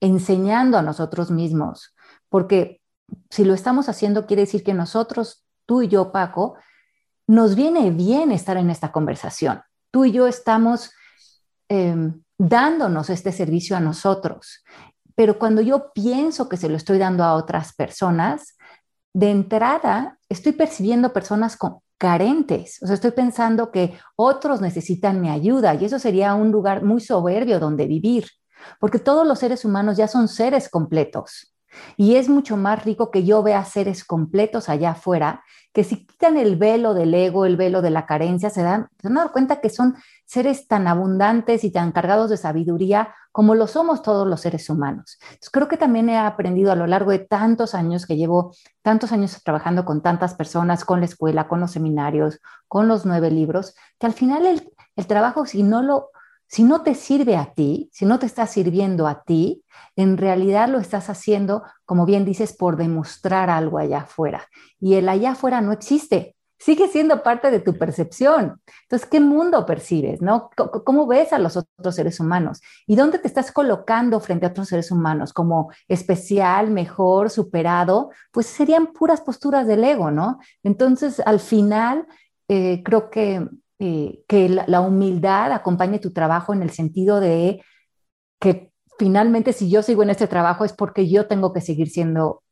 S2: enseñando a nosotros mismos, porque si lo estamos haciendo quiere decir que nosotros, tú y yo, Paco, nos viene bien estar en esta conversación. Tú y yo estamos em, dándonos este servicio a nosotros. Pero cuando yo pienso que se lo estoy dando a otras personas, de entrada estoy percibiendo personas carentes, o sea, estoy pensando que otros necesitan mi ayuda y eso sería un lugar muy soberbio donde vivir, porque todos los seres humanos ya son seres completos. Y es mucho más rico que yo vea seres completos allá afuera, que si quitan el velo del ego, el velo de la carencia, se dan, se dan cuenta que son seres tan abundantes y tan cargados de sabiduría como lo somos todos los seres humanos. creo que también he aprendido a lo largo de tantos años que llevo, tantos años trabajando con tantas personas, con la escuela, con los seminarios, con los nueve libros, que al final el, el trabajo, si no lo si no te sirve a ti, si no te está sirviendo a ti, en realidad lo estás haciendo, como bien dices, por demostrar algo allá afuera. Y el allá afuera no existe, sigue siendo parte de tu percepción. Entonces, ¿qué mundo percibes? ¿no? ¿Cómo ves a los otros seres humanos? ¿Y dónde te estás colocando frente a otros seres humanos? ¿Como especial, mejor, superado? Pues serían puras posturas del ego, ¿no? Entonces, al final, eh, creo que eh, que la, humildad acompañe tu trabajo en el sentido de que finalmente si yo sigo en este trabajo es porque yo tengo que seguir siendo,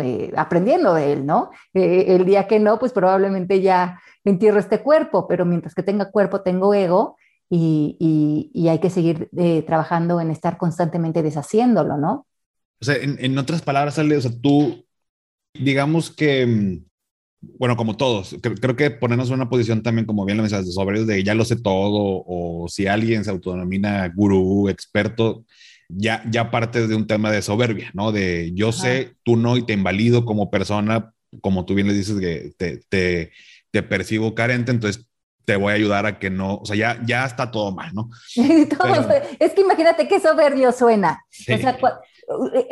S2: eh, aprendiendo de él, ¿no? Eh, el día que no, pues probablemente ya entierro este cuerpo, pero mientras que tenga cuerpo, tengo ego y, y, hay que seguir trabajando en estar constantemente deshaciéndolo, ¿no?
S1: O sea, en, en otras palabras, Ale, o sea, tú, digamos que mm, bueno, como todos, creo, que ponernos en una posición también, como bien lo mencionas, de sobrios de ya lo sé todo, o si alguien se autodenomina gurú, experto, ya, ya parte de un tema de soberbia, ¿no? De yo sé, tú no, y te invalido como persona como tú bien le dices, que te, te, te percibo carente, entonces te voy a ayudar a que no, o sea, ya, ya está todo mal, ¿no? (laughs)
S2: es que imagínate qué soberbio suena. O sea,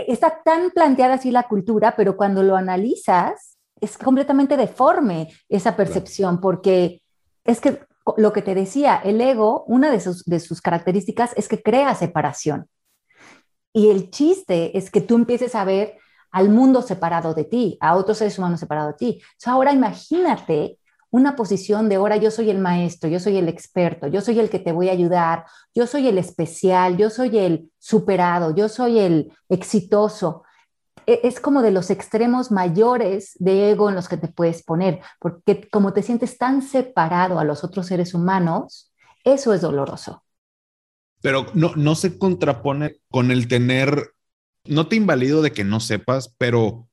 S2: está tan planteada así la cultura, pero cuando lo analizas, es completamente deforme esa percepción, porque es que lo que te decía, el ego, una de sus, de sus características es que crea separación. Y el chiste es que tú empieces a ver al mundo separado de ti, a otros seres humanos separados de ti. ahora imagínate una posición de ahora yo soy el maestro, yo soy el experto, yo soy el que te voy a ayudar, yo soy el especial, yo soy el superado, yo soy el exitoso. E, es como de los extremos mayores de ego en los que te puedes poner, porque como te sientes tan separado a los otros seres humanos, eso es doloroso.
S1: Pero no, no se contrapone con el tener, no te invalido de que no sepas, pero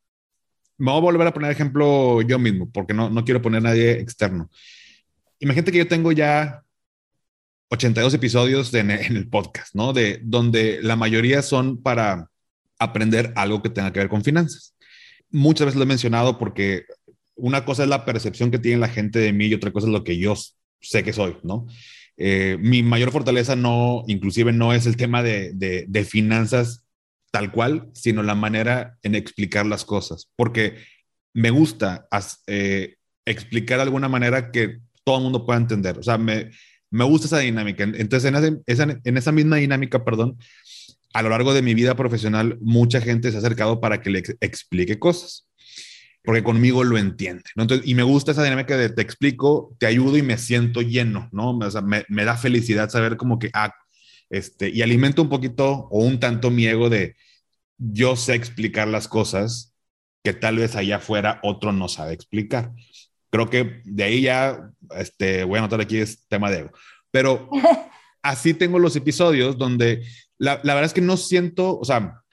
S1: me voy a volver a poner ejemplo yo mismo, porque no, no quiero poner a nadie externo. Imagínate que yo tengo ya 82 episodios en, el podcast, ¿no? De donde la mayoría son para aprender algo que tenga que ver con finanzas. Muchas veces lo he mencionado porque una cosa es la percepción que tiene la gente de mí y otra cosa es lo que yo sé que soy, ¿no? Eh, mi mayor fortaleza no, inclusive no es el tema de, de, finanzas tal cual, sino la manera en explicar las cosas, porque me gusta eh, explicar de alguna manera que todo el mundo pueda entender. O sea, me, me gusta esa dinámica. Entonces, en esa, en esa misma dinámica, perdón, a lo largo de mi vida profesional, mucha gente se ha acercado para que le explique cosas, porque conmigo lo entiende, ¿no? Entonces, y me gusta esa dinámica de te explico, te ayudo y me siento lleno, ¿no? O sea, me, me da felicidad saber como que, ah, este, y alimento un poquito o un tanto mi ego de yo sé explicar las cosas que tal vez allá afuera otro no sabe explicar. Creo que de ahí ya, este, voy a anotar aquí es tema de ego, pero (laughs) así tengo los episodios donde la, la verdad es que no siento, o sea,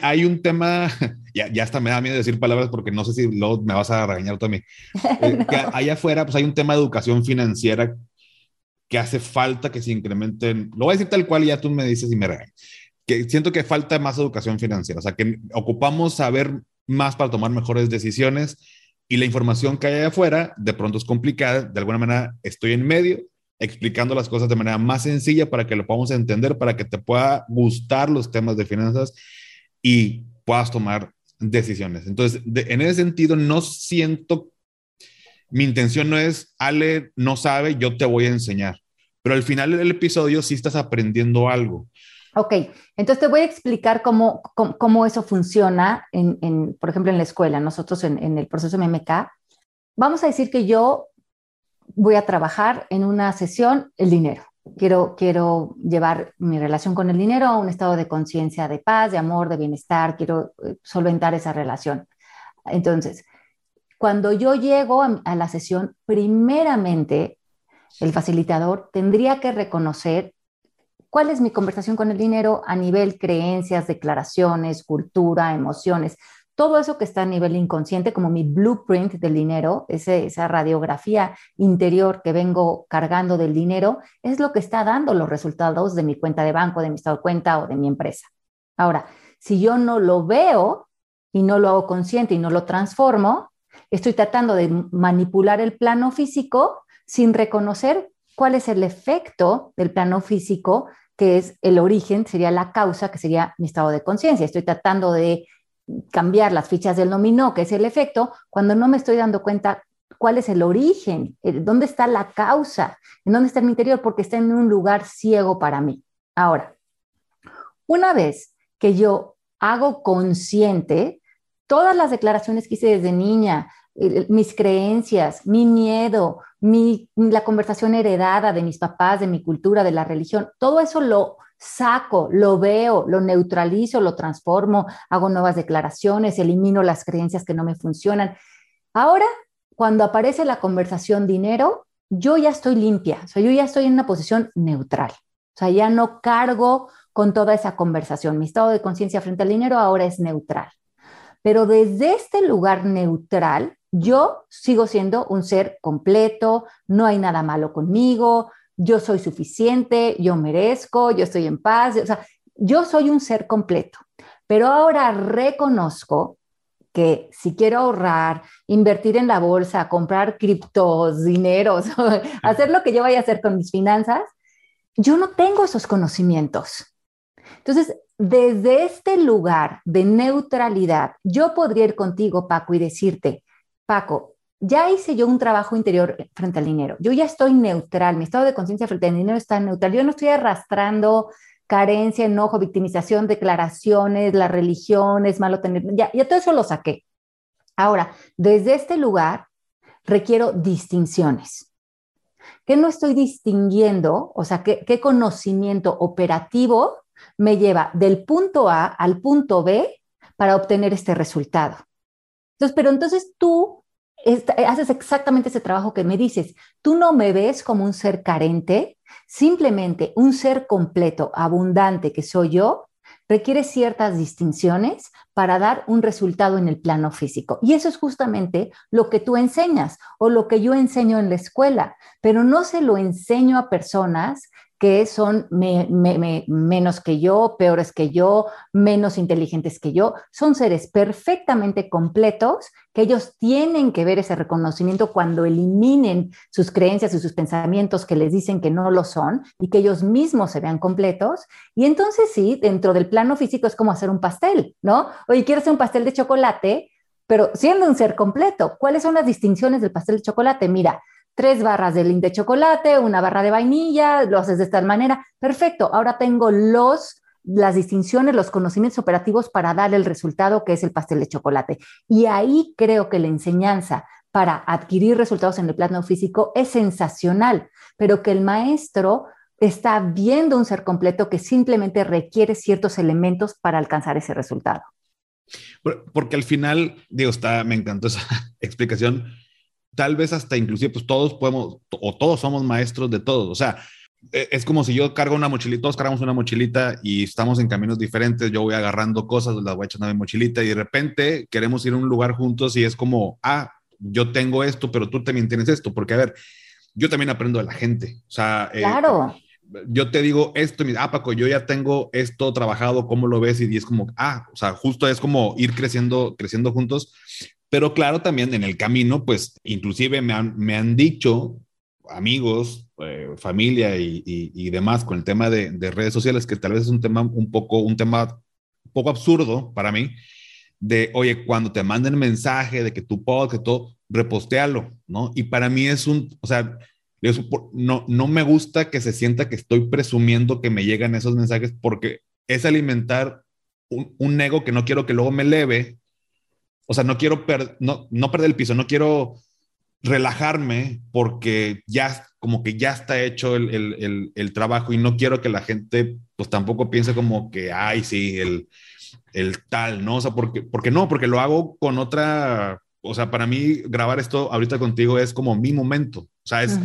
S1: hay un tema, (laughs) ya, ya hasta me da miedo decir palabras porque no sé si luego me vas a regañar también. (laughs) Eh, allá afuera, pues hay un tema de educación financiera que hace falta que se incrementen. Lo voy a decir tal cual y ya tú me dices y me regañas. Que siento que falta más educación financiera, o sea, que ocupamos saber más para tomar mejores decisiones y la información que hay allá afuera de pronto es complicada. De alguna manera estoy en medio explicando las cosas de manera más sencilla para que lo podamos entender, para que te pueda gustar los temas de finanzas y puedas tomar decisiones. Entonces, en ese sentido, no siento mi intención no es, Ale no sabe, yo te voy a enseñar. Pero al final del episodio sí estás aprendiendo algo.
S2: Ok, entonces te voy a explicar cómo, cómo, eso funciona, en, por ejemplo, en la escuela, nosotros en, en el proceso MMK. Vamos a decir que yo voy a trabajar en una sesión el dinero. Quiero, quiero llevar mi relación con el dinero a un estado de conciencia de paz, de amor, de bienestar, quiero eh, solventar esa relación. Entonces, cuando yo llego a, la sesión, primeramente el facilitador tendría que reconocer cuál es mi conversación con el dinero a nivel creencias, declaraciones, cultura, emociones, todo eso que está a nivel inconsciente, como mi blueprint del dinero, esa radiografía interior que vengo cargando del dinero, es lo que está dando los resultados de mi cuenta de banco, de mi estado de cuenta o de mi empresa. Ahora, si yo no lo veo y no lo hago consciente y no lo transformo, Estoy tratando de manipular el plano físico sin reconocer cuál es el efecto del plano físico, que es el origen, sería la causa, que sería mi estado de conciencia. Estoy tratando de cambiar las fichas del dominó, que es el efecto, cuando no me estoy dando cuenta cuál es el origen, dónde está la causa, en dónde está mi interior, porque está en un lugar ciego para mí. Ahora, una vez que yo hago consciente todas las declaraciones que hice desde niña, mis creencias, mi miedo, mi, la conversación heredada de mis papás, de mi cultura, de la religión, todo eso lo saco, lo veo, lo neutralizo, lo transformo, hago nuevas declaraciones, elimino las creencias que no me funcionan. Ahora, cuando aparece la conversación dinero, yo ya estoy limpia, o sea, yo ya estoy en una posición neutral, o sea, ya no cargo con toda esa conversación. Mi estado de conciencia frente al dinero ahora es neutral. Pero desde este lugar neutral, yo sigo siendo un ser completo, no hay nada malo conmigo, yo soy suficiente, yo merezco, yo estoy en paz, o sea, yo soy un ser completo. Pero ahora reconozco que si quiero ahorrar, invertir en la bolsa, comprar criptos, dineros, (laughs) hacer lo que yo vaya a hacer con mis finanzas, yo no tengo esos conocimientos. Entonces, desde este lugar de neutralidad, yo podría ir contigo, Paco, y decirte, Paco, ya hice yo un trabajo interior frente al dinero. Yo ya estoy neutral, mi estado de conciencia frente al dinero está neutral. Yo no estoy arrastrando carencia, enojo, victimización, declaraciones, la religión, es malo tener, ya, todo eso lo saqué. Ahora, desde este lugar requiero distinciones. ¿Qué no estoy distinguiendo? O sea, ¿qué, qué conocimiento operativo me lleva del punto A al punto B para obtener este resultado? Entonces, pero entonces tú haces exactamente ese trabajo que me dices. Tú no me ves como un ser carente, simplemente un ser completo, abundante que soy yo, requiere ciertas distinciones para dar un resultado en el plano físico. Y eso es justamente lo que tú enseñas o lo que yo enseño en la escuela, pero no se lo enseño a personas que son menos que yo, peores que yo, menos inteligentes que yo. Son seres perfectamente completos que ellos tienen que ver ese reconocimiento cuando eliminen sus creencias y sus pensamientos que les dicen que no lo son y que ellos mismos se vean completos. Y entonces sí, dentro del plano físico es como hacer un pastel, ¿no? Oye, quiero hacer un pastel de chocolate, pero siendo un ser completo, ¿cuáles son las distinciones del pastel de chocolate? Mira, tres barras de lin de chocolate, una barra de vainilla, lo haces de esta manera. Perfecto, ahora tengo los, las distinciones, los conocimientos operativos para dar el resultado que es el pastel de chocolate. Y ahí creo que la enseñanza para adquirir resultados en el plano físico es sensacional, pero que el maestro está viendo un ser completo que simplemente requiere ciertos elementos para alcanzar ese resultado.
S1: Porque al final, digo, está, me encantó esa (laughs) explicación tal vez hasta inclusive, pues todos podemos, o todos somos maestros de todos. O sea, e, es como si yo cargo una mochilita, todos cargamos una mochilita y estamos en caminos diferentes, yo voy agarrando cosas, las voy echando a mi mochilita y de repente queremos ir a un lugar juntos y es como, ah, yo tengo esto, pero tú también tienes esto, porque a ver, yo también aprendo de la gente. O sea,
S2: eh, claro.
S1: yo te digo esto, y ah, Paco, yo ya tengo esto trabajado, ¿cómo lo ves? Y es como, ah, o sea, justo es como ir creciendo, creciendo juntos. Pero claro, también en el camino, pues inclusive me han, me han dicho amigos, eh, familia y, demás con el tema de, redes sociales, que tal vez es un tema un poco, un tema poco absurdo para mí, de, oye, cuando te manden mensaje de que tu podcast, todo, repostealo, ¿no? Y para mí es un, o sea, no, no me gusta que se sienta que estoy presumiendo que me llegan esos mensajes porque es alimentar un, un ego que no quiero que luego me eleve o sea, no quiero no, no perder el piso, no quiero relajarme porque ya como que ya está hecho el, el, el, trabajo y no quiero que la gente pues tampoco piense como que, ay, sí, el, el tal, ¿no? O sea, porque, porque no, porque lo hago con otra, o sea, para mí grabar esto ahorita contigo es como mi momento, o sea, es,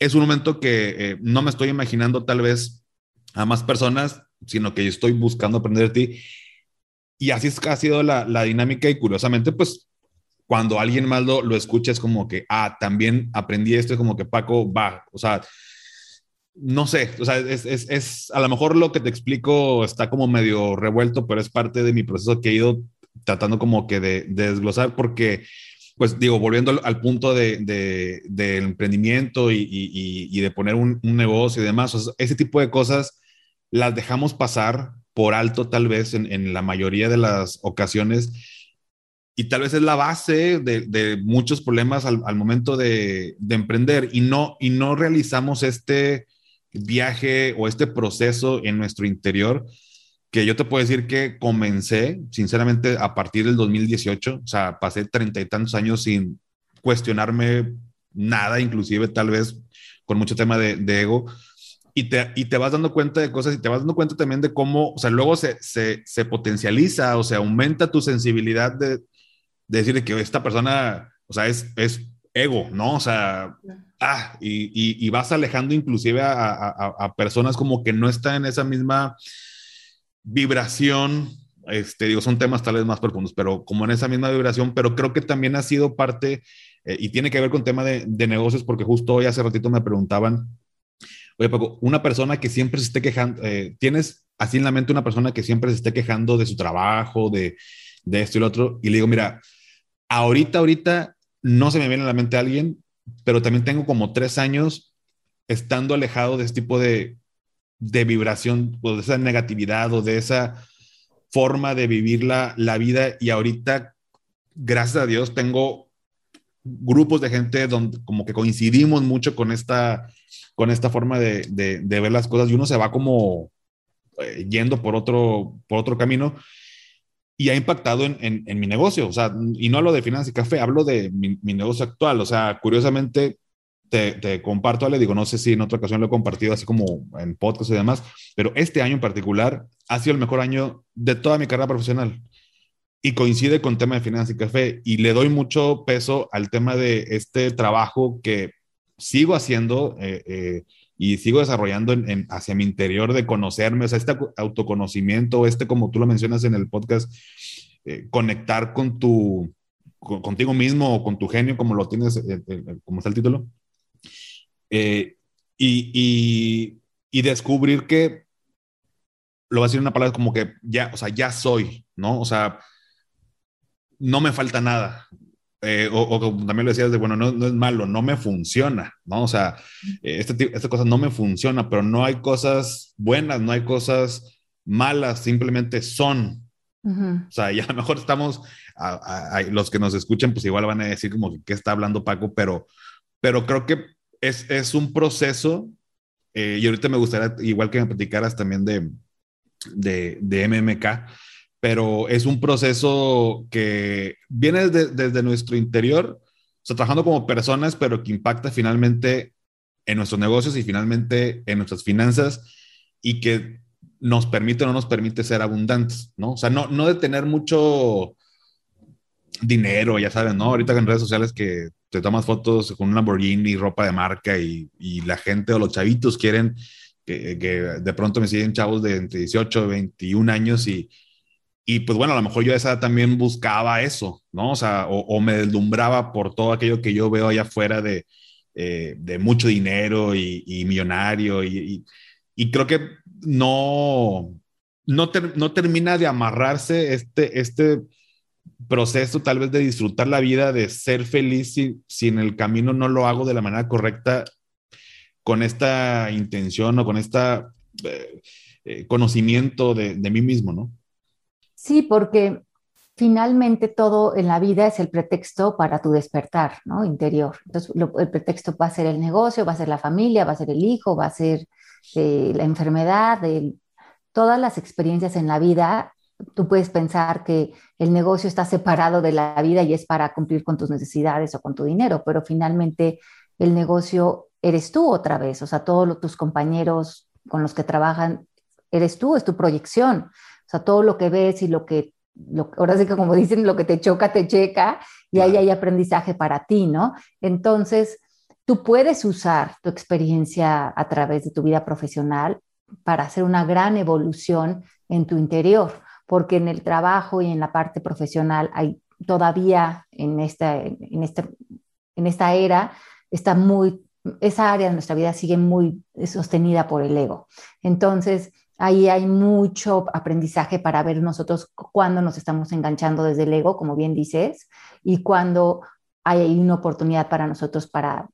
S1: es un momento que eh, no me estoy imaginando tal vez a más personas, sino que yo estoy buscando aprender de ti y así es, ha sido la, la, dinámica y curiosamente, pues cuando alguien más lo, lo escucha es como que, ah, también aprendí esto, es como que Paco va, o sea, no sé, o sea, es, es, es, a lo mejor lo que te explico está como medio revuelto, pero es parte de mi proceso que he ido tratando como que de, desglosar porque, pues digo, volviendo al, punto de, de, del emprendimiento y, y, de poner un, un negocio y demás, ese tipo de cosas las dejamos pasar por alto tal vez en, la mayoría de las ocasiones. Y tal vez es la base de, muchos problemas al, momento de, emprender. Y no, y no realizamos este viaje o este proceso en nuestro interior que yo te puedo decir que comencé sinceramente a partir del 2018, o sea, pasé treinta y tantos años sin cuestionarme nada, inclusive tal vez con mucho tema de, de ego, y te, y te vas dando cuenta de cosas y te vas dando cuenta también de cómo, o sea, luego se, se, se potencializa o se aumenta tu sensibilidad de, de decir que esta persona, o sea, es, es ego, ¿no? O sea, ah, y, y, vas alejando inclusive a, a, a, personas como que no están en esa misma vibración, este, digo, son temas tal vez más profundos, pero como en esa misma vibración, pero creo que también ha sido parte eh, y tiene que ver con tema de, de negocios, porque justo hoy hace ratito me preguntaban, Oye, Paco, una persona que siempre se esté quejando, eh, ¿tienes así en la mente una persona que siempre se esté quejando de su trabajo, de, de esto y lo otro. Y le digo, mira, ahorita, ahorita no se me viene a la mente alguien, pero también tengo como tres años estando alejado de este tipo de, de vibración o de esa negatividad o de esa forma de vivir la, la vida y ahorita, gracias a Dios, tengo grupos de gente donde como que coincidimos mucho con esta, con esta forma de, de, ver las cosas y uno se va como eh, yendo por otro, por otro camino y ha impactado en, en, en, mi negocio. O sea, y no hablo de finanzas y café, hablo de mi, mi negocio actual. O sea, curiosamente, te, te, comparto, le digo, no sé si en otra ocasión lo he compartido así como en podcast y demás, pero este año en particular ha sido el mejor año de toda mi carrera profesional y coincide con tema de finanzas y café y le doy mucho peso al tema de este trabajo que sigo haciendo eh, eh, y sigo desarrollando en, en, hacia mi interior de conocerme, o sea, este autoconocimiento, este como tú lo mencionas en el podcast, eh, conectar con tu, con, contigo mismo o con tu genio, como lo tienes, eh, eh, como está el título, eh, y, y, y, descubrir que, lo voy a decir una palabra como que ya, o sea, ya soy, ¿no? O sea, no me falta nada. Eh, o, o, también lo decías de, bueno, no, no, es malo, no me funciona, ¿no? O sea, eh, este, esta cosa no me funciona, pero no hay cosas buenas, no hay cosas malas, simplemente son. Uh -huh. O sea, y a lo mejor estamos, a, a, a, los que nos escuchen, pues igual van a decir como que qué está hablando Paco, pero, pero creo que es, es un proceso, eh, y ahorita me gustaría, igual que me platicaras también de, de, de MMK, pero es un proceso que viene desde, nuestro interior, o sea, trabajando como personas, pero que impacta finalmente en nuestros negocios y finalmente en nuestras finanzas y que nos permite o no nos permite ser abundantes, ¿no? O sea, no, no de tener mucho dinero, ya saben, ¿no? Ahorita en redes sociales que te tomas fotos con un Lamborghini, ropa de marca y, y la gente o los chavitos quieren que, que, de pronto me siguen chavos de entre 18 21 años y, y pues bueno, a lo mejor yo esa también buscaba eso, ¿no? O sea, o, me deslumbraba por todo aquello que yo veo allá afuera de, eh, de mucho dinero y, millonario y, y, creo que no, no, no termina de amarrarse este, este proceso tal vez de disfrutar la vida, de ser feliz si, si en el camino no lo hago de la manera correcta con esta intención o con este conocimiento de, de, mí mismo, ¿no?
S2: Sí, porque finalmente todo en la vida es el pretexto para tu despertar, ¿no? Interior. Entonces, el pretexto va a ser el negocio, va a ser la familia, va a ser el hijo, va a ser eh, la enfermedad, todas las experiencias en la vida tú puedes pensar que el negocio está separado de la vida y es para cumplir con tus necesidades o con tu dinero, pero finalmente el negocio eres tú otra vez, o sea, todos tus compañeros con los que trabajan, eres tú, es tu proyección, o sea, todo lo que ves y lo que, lo, ahora sí que como dicen, lo que te choca, te checa, y ahí hay aprendizaje para ti, ¿no? Entonces, tú puedes usar tu experiencia a través de tu vida profesional para hacer una gran evolución en tu interior porque en el trabajo y en la parte profesional hay todavía en esta, en esta, en esta era, está muy, esa área de nuestra vida sigue muy sostenida por el ego. Entonces, ahí hay mucho aprendizaje para ver nosotros cuándo nos estamos enganchando desde el ego, como bien dices, y cuándo hay una oportunidad para nosotros para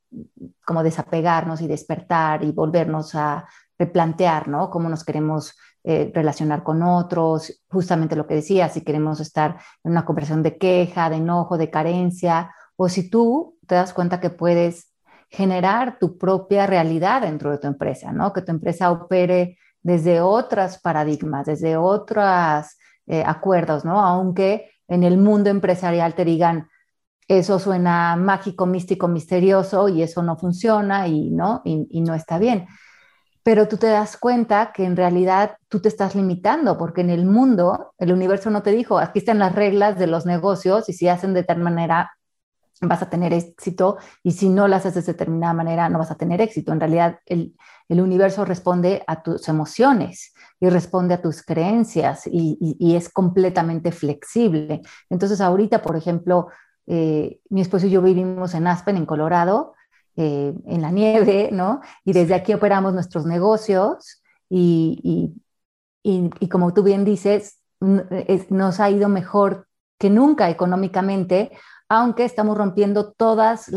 S2: como desapegarnos y despertar y volvernos a replantear, ¿no? Cómo nos queremos eh, relacionar con otros, justamente lo que decía, si queremos estar en una conversación de queja, de enojo, de carencia, o si tú te das cuenta que puedes generar tu propia realidad dentro de tu empresa, ¿no? Que tu empresa opere desde otros paradigmas, desde otros eh, acuerdos, ¿no? Aunque en el mundo empresarial te digan, eso suena mágico, místico, misterioso y eso no funciona y no, y, y no está bien pero tú te das cuenta que en realidad tú te estás limitando, porque en el mundo, el universo no te dijo, aquí están las reglas de los negocios y si hacen de tal manera vas a tener éxito y si no las haces de determinada manera no vas a tener éxito. En realidad el, el universo responde a tus emociones y responde a tus creencias y, y, y es completamente flexible. Entonces ahorita, por ejemplo, eh, mi esposo y yo vivimos en Aspen, en Colorado, eh, en la nieve, ¿no? Y desde aquí operamos nuestros negocios y, y, como tú bien dices, es, nos ha ido mejor que nunca económicamente, aunque estamos rompiendo todos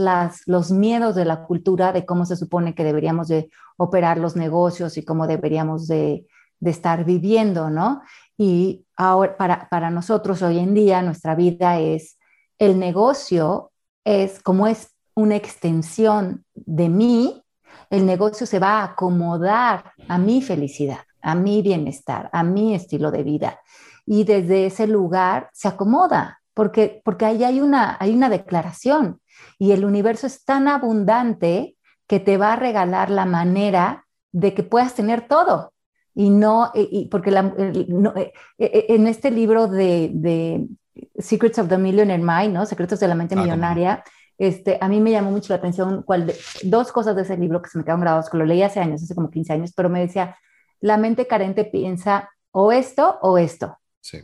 S2: los miedos de la cultura de cómo se supone que deberíamos de operar los negocios y cómo deberíamos de, estar viviendo, ¿no? Y ahora, para, para nosotros hoy en día, nuestra vida es, el negocio es como es una extensión de mí, el negocio se va a acomodar a mi felicidad, a mi bienestar, a mi estilo de vida. Y desde ese lugar se acomoda, porque, porque ahí hay una, hay una declaración y el universo es tan abundante que te va a regalar la manera de que puedas tener todo. Y no, y porque eh, eh, en este libro de, Secrets of the Millionaire Mind, ¿no? Secretos de la mente ah, millonaria, este, a mí me llamó mucho la atención cuál dos cosas de ese libro que se me quedaron grabados, que lo leí hace años, hace como 15 años, pero me decía, la mente carente piensa o esto o esto. Sí.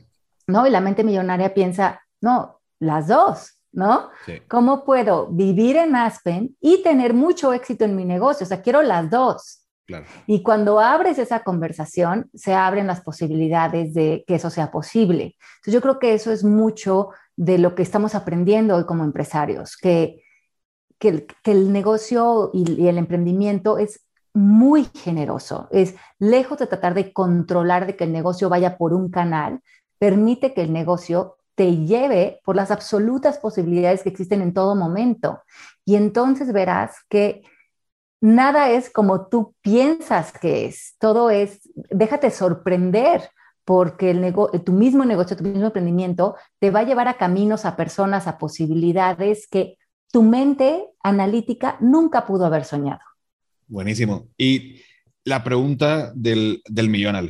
S2: ¿No? Y la mente millonaria piensa, no, las dos, ¿no? ¿Cómo puedo vivir en Aspen y tener mucho éxito en mi negocio? O sea, quiero las dos. Y cuando abres esa conversación, se abren las posibilidades de que eso sea posible. Entonces, yo creo que eso es mucho de lo que estamos aprendiendo hoy como empresarios, que, que, el negocio y, y el emprendimiento es muy generoso, es lejos de tratar de controlar de que el negocio vaya por un canal, permite que el negocio te lleve por las absolutas posibilidades que existen en todo momento. Y entonces verás que nada es como tú piensas que es, todo es, déjate sorprender porque el tu mismo negocio, tu mismo emprendimiento te va a llevar a caminos, a personas, a posibilidades que tu mente analítica nunca pudo haber soñado.
S1: Buenísimo. Y la pregunta del, del millón,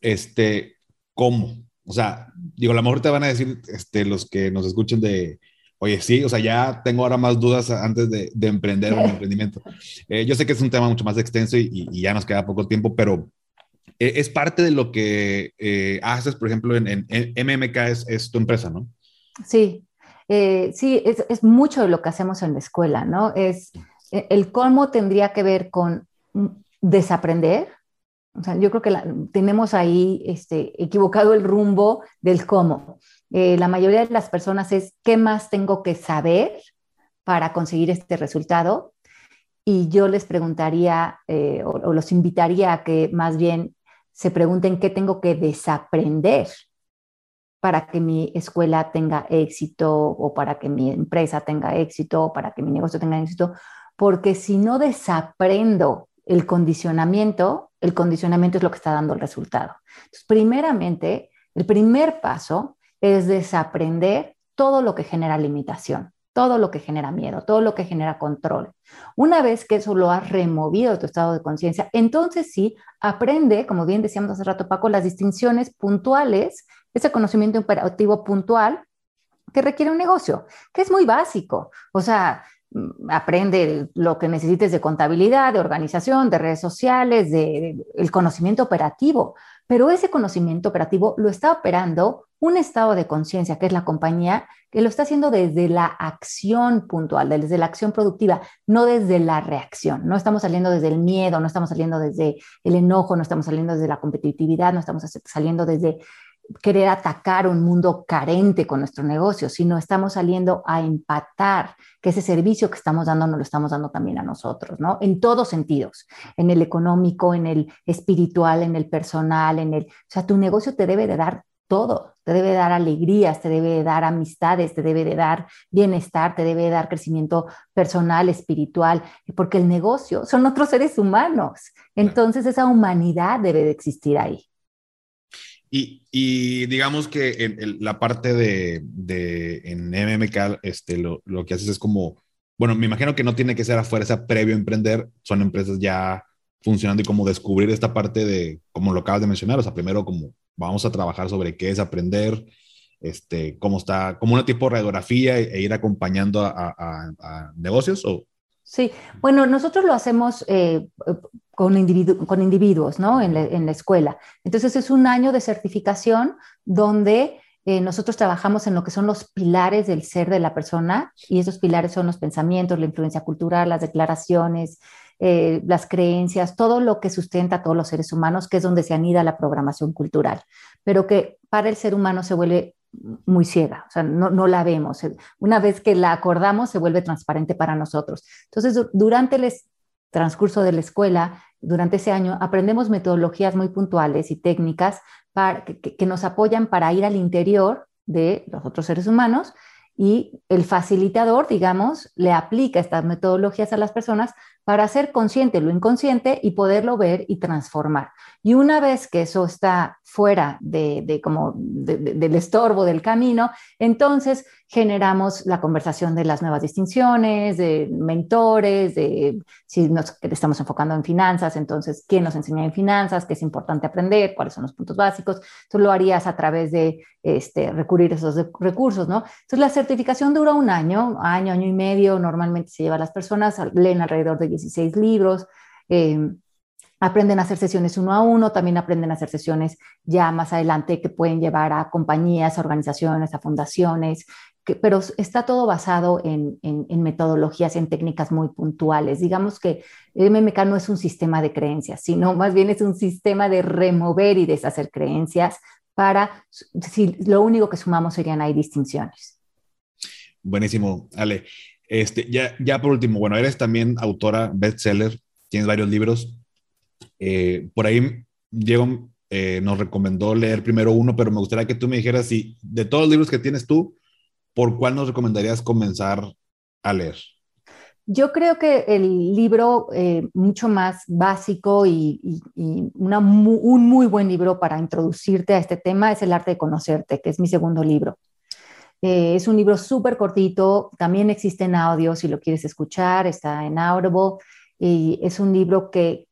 S1: este, ¿cómo? O sea, digo, a lo mejor te van a decir este, los que nos escuchen de, oye, sí, o sea, ya tengo ahora más dudas antes de, de emprender un (laughs) emprendimiento. Eh, yo sé que es un tema mucho más extenso y, y, ya nos queda poco tiempo, pero eh, es parte de lo que eh, haces, por ejemplo, en, en, MMK es, es, tu empresa, ¿no?
S2: Sí, sí, es, es, mucho de lo que hacemos en la escuela, ¿no? Es el cómo tendría que ver con desaprender, o sea, yo creo que tenemos ahí este, equivocado el rumbo del cómo. Eh, la mayoría de las personas es qué más tengo que saber para conseguir este resultado. Y yo les preguntaría eh, o, los invitaría a que más bien se pregunten qué tengo que desaprender para que mi escuela tenga éxito o para que mi empresa tenga éxito o para que mi negocio tenga éxito. Porque si no desaprendo el condicionamiento, el condicionamiento es lo que está dando el resultado. Entonces, primeramente, el primer paso es desaprender todo lo que genera limitación, todo lo que genera miedo, todo lo que genera control. Una vez que eso lo has removido de tu estado de conciencia, entonces sí, aprende, como bien decíamos hace rato Paco, las distinciones puntuales, ese conocimiento operativo puntual que requiere un negocio, que es muy básico. O sea, aprende lo que necesites de contabilidad, de organización, de redes sociales, de, el conocimiento operativo, pero ese conocimiento operativo lo está operando un estado de conciencia, que es la compañía, que lo está haciendo desde la acción puntual, desde la acción productiva, no desde la reacción. No estamos saliendo desde el miedo, no estamos saliendo desde el enojo, no estamos saliendo desde la competitividad, no estamos saliendo desde querer atacar un mundo carente con nuestro negocio, sino estamos saliendo a empatar que ese servicio que estamos dando nos lo estamos dando también a nosotros, ¿no? En todos sentidos, en el económico, en el espiritual, en el personal, en el, o sea, tu negocio te debe de dar todo, te debe de dar alegrías, te debe de dar amistades, te debe de dar bienestar, te debe de dar crecimiento personal, espiritual, porque el negocio son otros seres humanos. Entonces esa humanidad debe de existir ahí.
S1: Y, digamos que en, la parte de, de, en MMK, este, lo, lo, que haces es como, bueno, me imagino que no tiene que ser a fuerza previo a emprender, son empresas ya funcionando y como descubrir esta parte de, como lo acabas de mencionar, o sea, primero como vamos a trabajar sobre qué es aprender, este, cómo está, como una tipo de radiografía e, ir acompañando a, a, negocios o...
S2: Sí, bueno, nosotros lo hacemos eh, con, individuos, ¿no? En la, escuela. Entonces es un año de certificación donde eh, nosotros trabajamos en lo que son los pilares del ser de la persona y esos pilares son los pensamientos, la influencia cultural, las declaraciones, eh, las creencias, todo lo que sustenta a todos los seres humanos, que es donde se anida la programación cultural, pero que para el ser humano se vuelve muy ciega, o sea, no, no, la vemos. Una vez que la acordamos, se vuelve transparente para nosotros. Entonces, durante el transcurso de la escuela, durante ese año, aprendemos metodologías muy puntuales y técnicas para, que, que nos apoyan para ir al interior de los otros seres humanos y el facilitador, digamos, le aplica estas metodologías a las personas para hacer consciente lo inconsciente y poderlo ver y transformar. Y una vez que eso está fuera de, como del estorbo del camino, entonces generamos la conversación de las nuevas distinciones, de mentores, de si nos estamos enfocando en finanzas, entonces, ¿quién nos enseña en finanzas? ¿Qué es importante aprender? ¿Cuáles son los puntos básicos? Tú lo harías a través de este, recurrir a esos recursos, ¿no? Entonces, la certificación dura un año, año, año y medio, normalmente se lleva a las personas, leen alrededor de 16 libros. Eh, aprenden a hacer sesiones uno a uno, también aprenden a hacer sesiones ya más adelante que pueden llevar a compañías, a organizaciones, a fundaciones, pero está todo basado en, en, metodologías, en técnicas muy puntuales. Digamos que el MMK no es un sistema de creencias, sino más bien es un sistema de remover y deshacer creencias para, si lo único que sumamos serían ahí distinciones.
S1: Buenísimo, Ale. Este, ya, ya por último, bueno, eres también autora bestseller, tienes varios libros. Eh, por ahí Diego eh, nos recomendó leer primero uno, pero me gustaría que tú me dijeras si de todos los libros que tienes tú, ¿por cuál nos recomendarías comenzar a leer?
S2: Yo creo que el libro eh, mucho más básico y, un muy buen libro para introducirte a este tema es El arte de conocerte, que es mi segundo libro. Eh, es un libro súper cortito, también existe en audio si lo quieres escuchar, está en Audible y es un libro que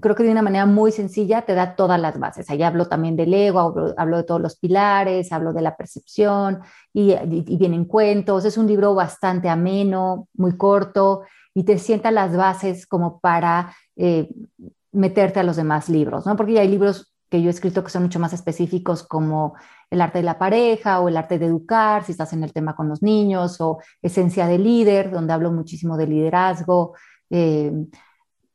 S2: creo que de una manera muy sencilla te da todas las bases. Ahí hablo también del ego, hablo, de todos los pilares, hablo de la percepción y, vienen cuentos. Es un libro bastante ameno, muy corto y te sienta las bases como para eh, meterte a los demás libros, ¿no? Porque hay libros que yo he escrito que son mucho más específicos como el arte de la pareja o el arte de educar, si estás en el tema con los niños, o esencia de líder, donde hablo muchísimo de liderazgo, eh,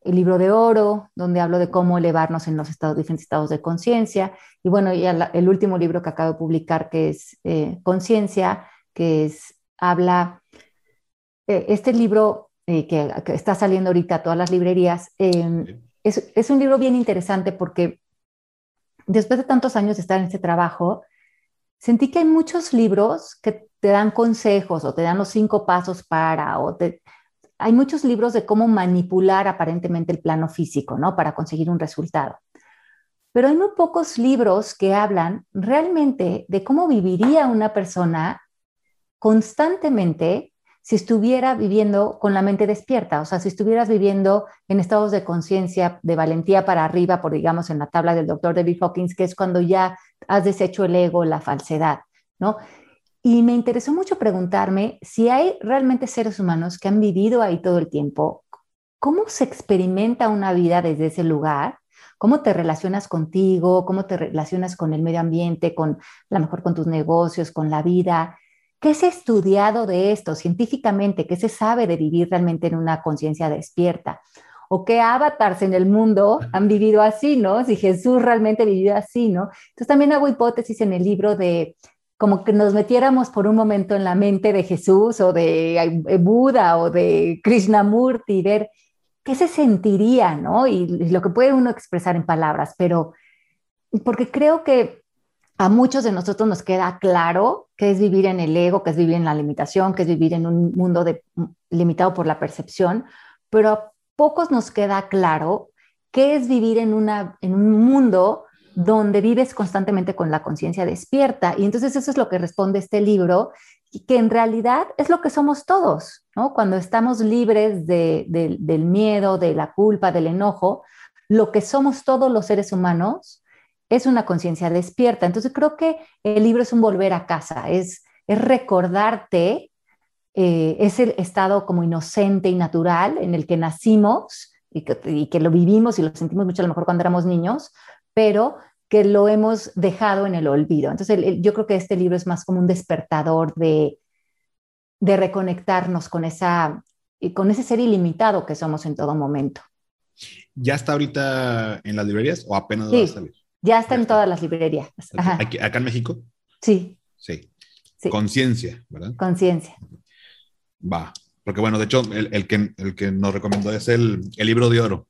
S2: el libro de oro, donde hablo de cómo elevarnos en los estados, diferentes estados de conciencia, y bueno, y el último libro que acabo de publicar, que es eh, Conciencia, que es, habla, eh, este libro que, está saliendo ahorita a todas las librerías, es, es un libro bien interesante porque después de tantos años de estar en este trabajo, sentí que hay muchos libros que te dan consejos o te dan los cinco pasos para, o hay muchos libros de cómo manipular aparentemente el plano físico, ¿no? Para conseguir un resultado. Pero hay muy pocos libros que hablan realmente de cómo viviría una persona constantemente si estuviera viviendo con la mente despierta, o sea, si estuvieras viviendo en estados de conciencia, de valentía para arriba, por digamos en la tabla del doctor David Hawkins, que es cuando ya has deshecho el ego, la falsedad, ¿no? Y me interesó mucho preguntarme si hay realmente seres humanos que han vivido ahí todo el tiempo, ¿cómo se experimenta una vida desde ese lugar? ¿Cómo te relacionas contigo? ¿Cómo te relacionas con el medio ambiente, con a lo mejor con tus negocios, con la vida? ¿Qué se ha estudiado de esto científicamente? ¿Qué se sabe de vivir realmente en una conciencia despierta? ¿O qué avatars en el mundo han vivido así, no? Si Jesús realmente vivió así, ¿no? Entonces también hago hipótesis en el libro de como que nos metiéramos por un momento en la mente de Jesús o de Buda o de Krishnamurti y ver qué se sentiría, ¿no? Y lo que puede uno expresar en palabras, pero porque creo que a muchos de nosotros nos queda claro qué es vivir en el ego, qué es vivir en la limitación, qué es vivir en un mundo limitado por la percepción, pero a pocos nos queda claro qué es vivir en, una, en un mundo donde vives constantemente con la conciencia despierta. Y entonces eso es lo que responde este libro, que en realidad es lo que somos todos, ¿no? Cuando estamos libres del miedo, de la culpa, del enojo, lo que somos todos los seres humanos es una conciencia despierta. Entonces creo que el libro es un volver a casa, es, es recordarte eh, ese estado como inocente y natural en el que nacimos y que, lo vivimos y lo sentimos mucho a lo mejor cuando éramos niños, pero que lo hemos dejado en el olvido. Entonces yo creo que este libro es más como un despertador de, de reconectarnos con, esa, con ese ser ilimitado que somos en todo momento.
S1: ¿Ya está ahorita en las librerías o apenas va a salir?
S2: Ya está en todas las librerías.
S1: ¿Acá en México?
S2: Sí.
S1: Sí. Conciencia, ¿verdad?
S2: Conciencia.
S1: Va. Porque bueno, de hecho, el, que, el que nos recomendó es el, el libro de oro.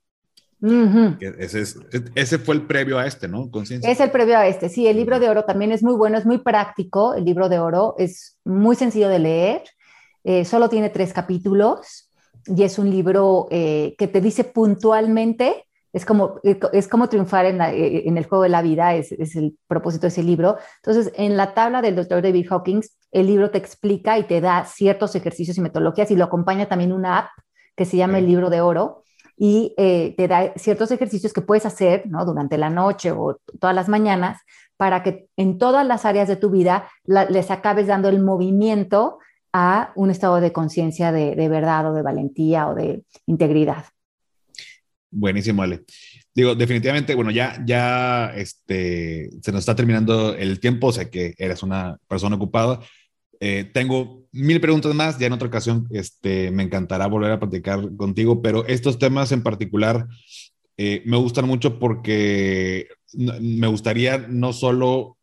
S1: Ese, es, ese, fue el previo a este, ¿no?
S2: Conciencia. Es el previo a este, sí. El libro de oro también es muy bueno, es muy práctico. El libro de oro es muy sencillo de leer. Eh, solo tiene tres capítulos y es un libro eh, que te dice puntualmente es como, es como triunfar en, eh, en, el juego de la vida, es, es, el propósito de ese libro. Entonces, en la tabla del doctor David Hawkins, el libro te explica y te da ciertos ejercicios y metodologías y lo acompaña también una app que se llama el libro de oro y eh, te da ciertos ejercicios que puedes hacer durante la noche o todas las mañanas para que en todas las áreas de tu vida les acabes dando el movimiento a un estado de conciencia de, verdad o de valentía o de integridad.
S1: Buenísimo, Ale. Digo, definitivamente, bueno, ya, ya este, se nos está terminando el tiempo, sé que eres una persona ocupada. Eh, tengo mil preguntas más, ya en otra ocasión este, me encantará volver a platicar contigo, pero estos temas en particular eh, me gustan mucho porque me gustaría no solo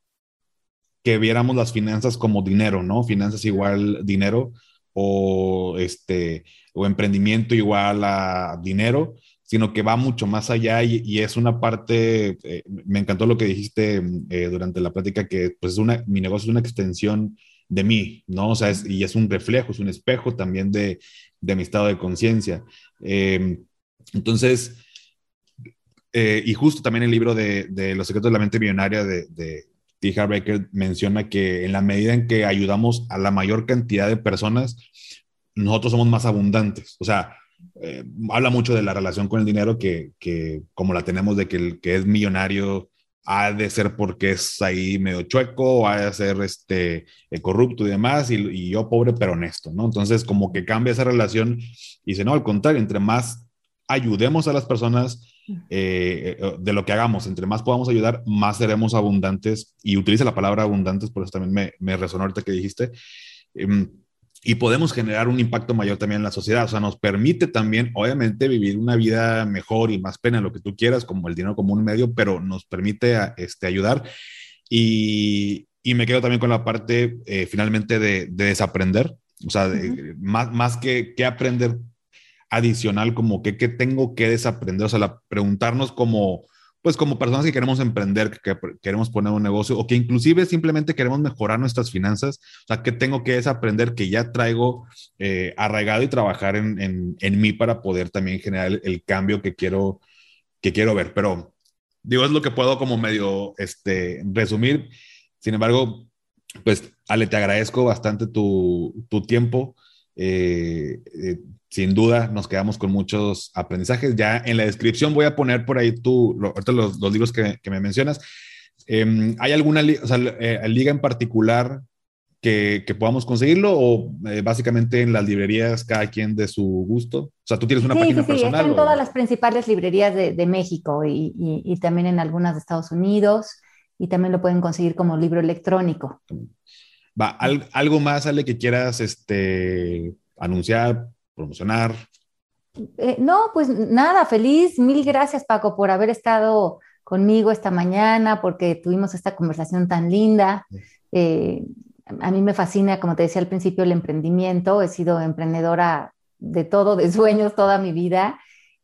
S1: que viéramos las finanzas como dinero, ¿no? Finanzas igual dinero o, este, o emprendimiento igual a dinero, sino que va mucho más allá y, es una parte, eh, me encantó lo que dijiste durante la plática, que pues es una, mi negocio es una extensión de mí, ¿no? O sea, y es un reflejo, es un espejo también de, de mi estado de conciencia. Em, entonces, eh, y justo también el libro de, de, Los secretos de la mente millonaria de, de T. Harbaker menciona que en la medida en que ayudamos a la mayor cantidad de personas, nosotros somos más abundantes. O sea, eh, habla mucho de la relación con el dinero que, que, como la tenemos de que el que es millonario ha de ser porque es ahí medio chueco, ha de ser este, eh, corrupto y demás, y, yo pobre pero honesto, ¿no? Entonces como que cambia esa relación y dice, no, al contrario, entre más ayudemos a las personas eh, de lo que hagamos, entre más podamos ayudar, más seremos abundantes, y utiliza la palabra abundantes, por eso también me, me resonó ahorita que dijiste. Em, y podemos generar un impacto mayor también en la sociedad. O sea, nos permite también, obviamente, vivir una vida mejor y más plena, lo que tú quieras, como el dinero como un medio, pero nos permite este, ayudar. Y, y me quedo también con la parte eh, finalmente de, desaprender. O sea, más, más que, que aprender adicional, como que, que tengo que desaprender. O sea, la, preguntarnos como pues como personas que queremos emprender, que, queremos poner un negocio o que inclusive simplemente queremos mejorar nuestras finanzas, o sea, que tengo que desaprender que ya traigo eh, arraigado y trabajar en, en, en, mí para poder también generar el, cambio que quiero, que quiero ver. Pero digo, es lo que puedo como medio este, resumir. Sin embargo, pues Ale, te agradezco bastante tu, tu tiempo. Eh, eh, sin duda nos quedamos con muchos aprendizajes. Ya en la descripción voy a poner por ahí tú, los, los libros que, que, me mencionas. Em, ¿Hay alguna o sea, eh, liga en particular que, que podamos conseguirlo o eh, básicamente en las librerías cada quien de su gusto? O sea, tú tienes una página sí, personal.
S2: Sí, en todas las principales librerías de, de México y, y, y, también en algunas de Estados Unidos y también lo pueden conseguir como libro electrónico.
S1: Va, ¿algo más, Ale, que quieras este, anunciar, promocionar?
S2: Eh, no, pues nada, feliz. Mil gracias, Paco, por haber estado conmigo esta mañana, porque tuvimos esta conversación tan linda. Eh, a mí me fascina, como te decía al principio, el emprendimiento. He sido emprendedora de todo, de sueños toda mi vida.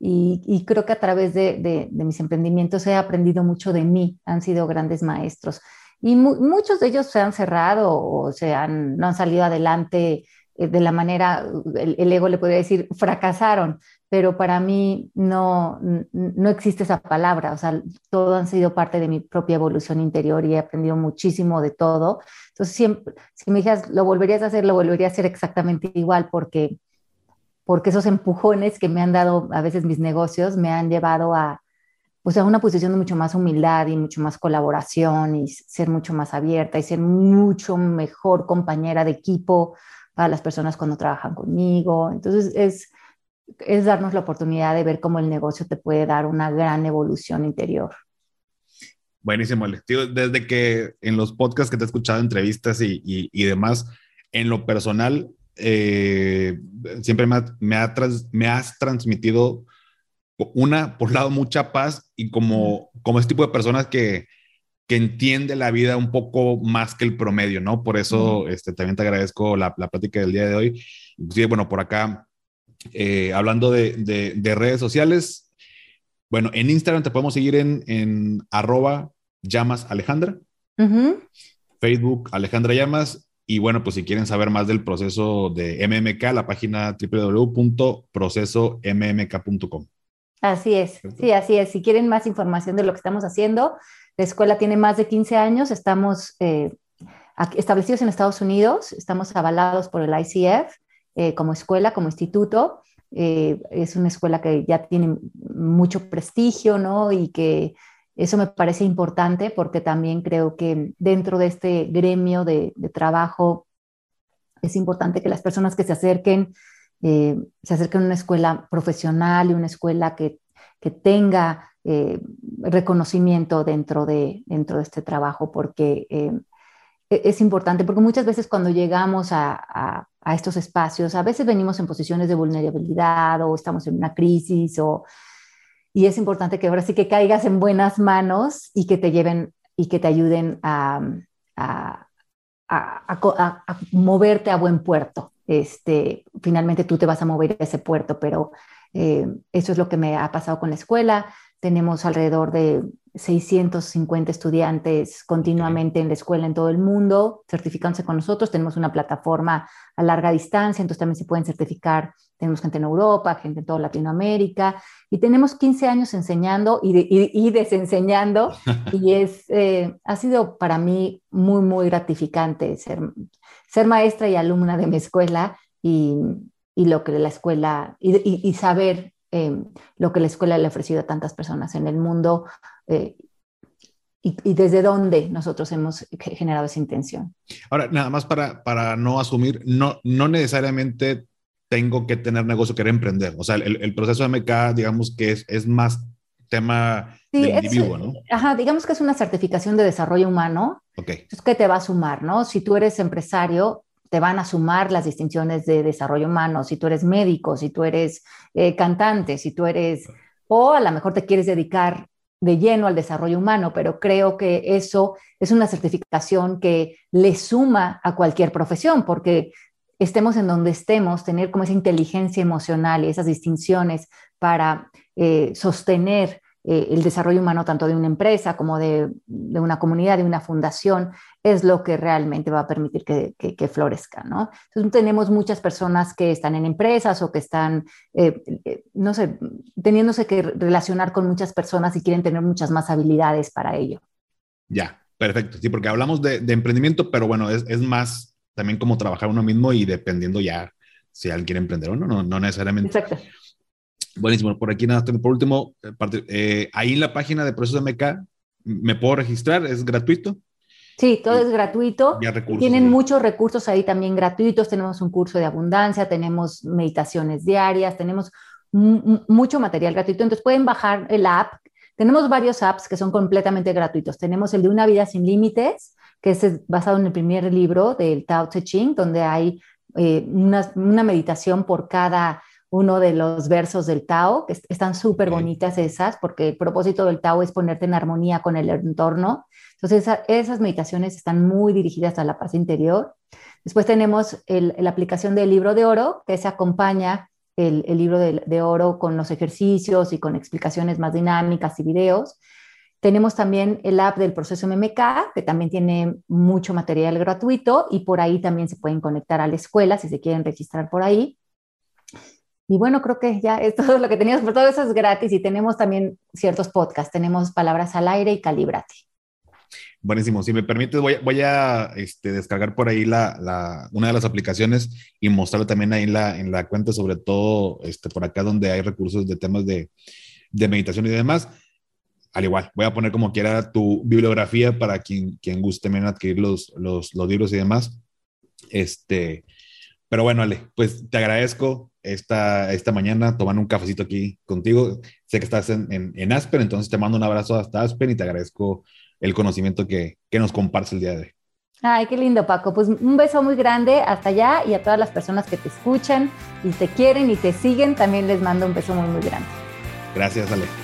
S2: Y, creo que a través de, mis emprendimientos he aprendido mucho de mí. Han sido grandes maestros. Y muchos de ellos se han cerrado o se han, no han salido adelante de la manera, el, ego le podría decir, fracasaron, pero para mí no, no existe esa palabra, o sea, todo han sido parte de mi propia evolución interior y he aprendido muchísimo de todo. Entonces, si me dijeras, lo volverías a hacer, lo volvería a hacer exactamente igual, porque, porque esos empujones que me han dado a veces mis negocios me han llevado a, pues a una posición de mucho más humildad y mucho más colaboración y ser mucho más abierta y ser mucho mejor compañera de equipo para las personas cuando trabajan conmigo. Entonces es, es darnos la oportunidad de ver cómo el negocio te puede dar una gran evolución interior.
S1: Buenísimo, Alex. Desde que en los podcasts que te he escuchado, entrevistas y, y, demás, en lo personal, eh, siempre me, me, me, has transmitido una, por un lado, mucha paz y como, como este tipo de personas que, que entiende la vida un poco más que el promedio, ¿no? Por eso este, también te agradezco la, la plática del día de hoy. Inclusive, bueno, por acá, eh, hablando de, de, redes sociales, bueno, en Instagram te podemos seguir en, en arroba llamas Alejandra, Facebook Alejandra Llamas, y bueno, pues si quieren saber más del proceso de MMK, la página www.procesommk.com.
S2: Así es, sí, así es. Si quieren más información de lo que estamos haciendo, la escuela tiene más de 15 años, estamos eh, establecidos en Estados Unidos, estamos avalados por el ICF eh, como escuela, como instituto. Eh, es una escuela que ya tiene mucho prestigio, ¿no? Y que eso me parece importante porque también creo que dentro de este gremio de, trabajo es importante que las personas que se acerquen se acerquen a una escuela profesional y una escuela que, que tenga eh, reconocimiento dentro de, dentro de este trabajo, porque eh, e-, es importante, porque muchas veces cuando llegamos a, a, estos espacios, a veces venimos en posiciones de vulnerabilidad o estamos en una crisis, o, y es importante que ahora sí que caigas en buenas manos y que te lleven y que te ayuden a, a, a moverte a buen puerto este, finalmente tú te vas a mover a ese puerto, pero eh, eso es lo que me ha pasado con la escuela. Tenemos alrededor de 650 estudiantes continuamente en la escuela en todo el mundo, certificándose con nosotros. Tenemos una plataforma a larga distancia, entonces también se pueden certificar. Tenemos gente en Europa, gente en toda Latinoamérica, y tenemos 15 años enseñando y, desenseñando, (laughs) y es, eh, ha sido para mí muy, muy gratificante ser, ser maestra y alumna de mi escuela y, lo que la escuela, y, saber eh, lo que la escuela le ha ofrecido a tantas personas en el mundo eh, y, desde dónde nosotros hemos generado esa intención.
S1: Ahora, nada más para, para no asumir, no, no necesariamente tengo que tener negocio, querer emprender. O sea, el, proceso de MK, digamos que es, es más tema del individuo, ¿no?
S2: Ajá, digamos que es una certificación de desarrollo humano
S1: Ok.
S2: Entonces, ¿qué te va a sumar, no? Si tú eres empresario, te van a sumar las distinciones de desarrollo humano. Si tú eres médico, si tú eres eh, cantante, si tú eres, o a lo mejor te quieres dedicar de lleno al desarrollo humano, pero creo que eso es una certificación que le suma a cualquier profesión, porque estemos en donde estemos, tener como esa inteligencia emocional y esas distinciones para eh, sostener eh, el desarrollo humano tanto de una empresa como de, una comunidad, de una fundación, es lo que realmente va a permitir que, florezca, ¿no? Entonces tenemos muchas personas que están en empresas o que están, eh, eh, no sé, teniéndose que relacionar con muchas personas y quieren tener muchas más habilidades para ello.
S1: Ya, perfecto. Sí, porque hablamos de, emprendimiento, pero bueno, es, es, más también como trabajar uno mismo y dependiendo ya si alguien quiere emprender o no, no, no necesariamente.
S2: Exacto.
S1: Buenísimo. Por aquí nada, por último, eh, eh, ahí en la página de Proceso MK, ¿me puedo registrar? ¿Es gratuito?
S2: Sí, todo es gratuito. Tienen muchos recursos ahí también gratuitos. Tenemos un curso de abundancia, tenemos meditaciones diarias, tenemos mucho material gratuito. Entonces pueden bajar el app. Tenemos varios apps que son completamente gratuitos. Tenemos el de Una vida sin límites, que es basado en el primer libro del Tao Te Ching, donde hay eh, una, una meditación por cada uno de los versos del Tao, que están súper bonitas esas, porque el propósito del Tao es ponerte en armonía con el entorno. Entonces, esas meditaciones están muy dirigidas a la paz interior. Después tenemos la aplicación del libro de oro, que se acompaña el, libro de, de, oro con los ejercicios y con explicaciones más dinámicas y videos. Tenemos también el app del proceso MMK, que también tiene mucho material gratuito y por ahí también se pueden conectar a la escuela si se quieren registrar por ahí. Y bueno, creo que ya es (laughs) todo lo que teníamos, por todo eso es gratis y tenemos también ciertos podcasts, tenemos Palabras al Aire y Calibrate.
S1: Buenísimo, si me permites voy, voy a este, descargar por ahí la, la, una de las aplicaciones y mostrarlo también ahí en la, en la cuenta, sobre todo este, por acá donde hay recursos de temas de, de meditación y demás. Al igual, voy a poner como quiera tu bibliografía para quien, quien guste también adquirir los, los, los libros y demás. Este, pero bueno, Ale, pues te agradezco esta, esta mañana tomando un cafecito aquí contigo. Sé que estás en, en, Aspen, entonces te mando un abrazo hasta Aspen y te agradezco el conocimiento que, que nos compartes el día de hoy.
S2: Ay, qué lindo, Paco. Pues un beso muy grande hasta allá y a todas las personas que te escuchan y te quieren y te siguen, también les mando un beso muy, muy grande.
S1: Gracias, Ale.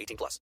S3: 18 plus.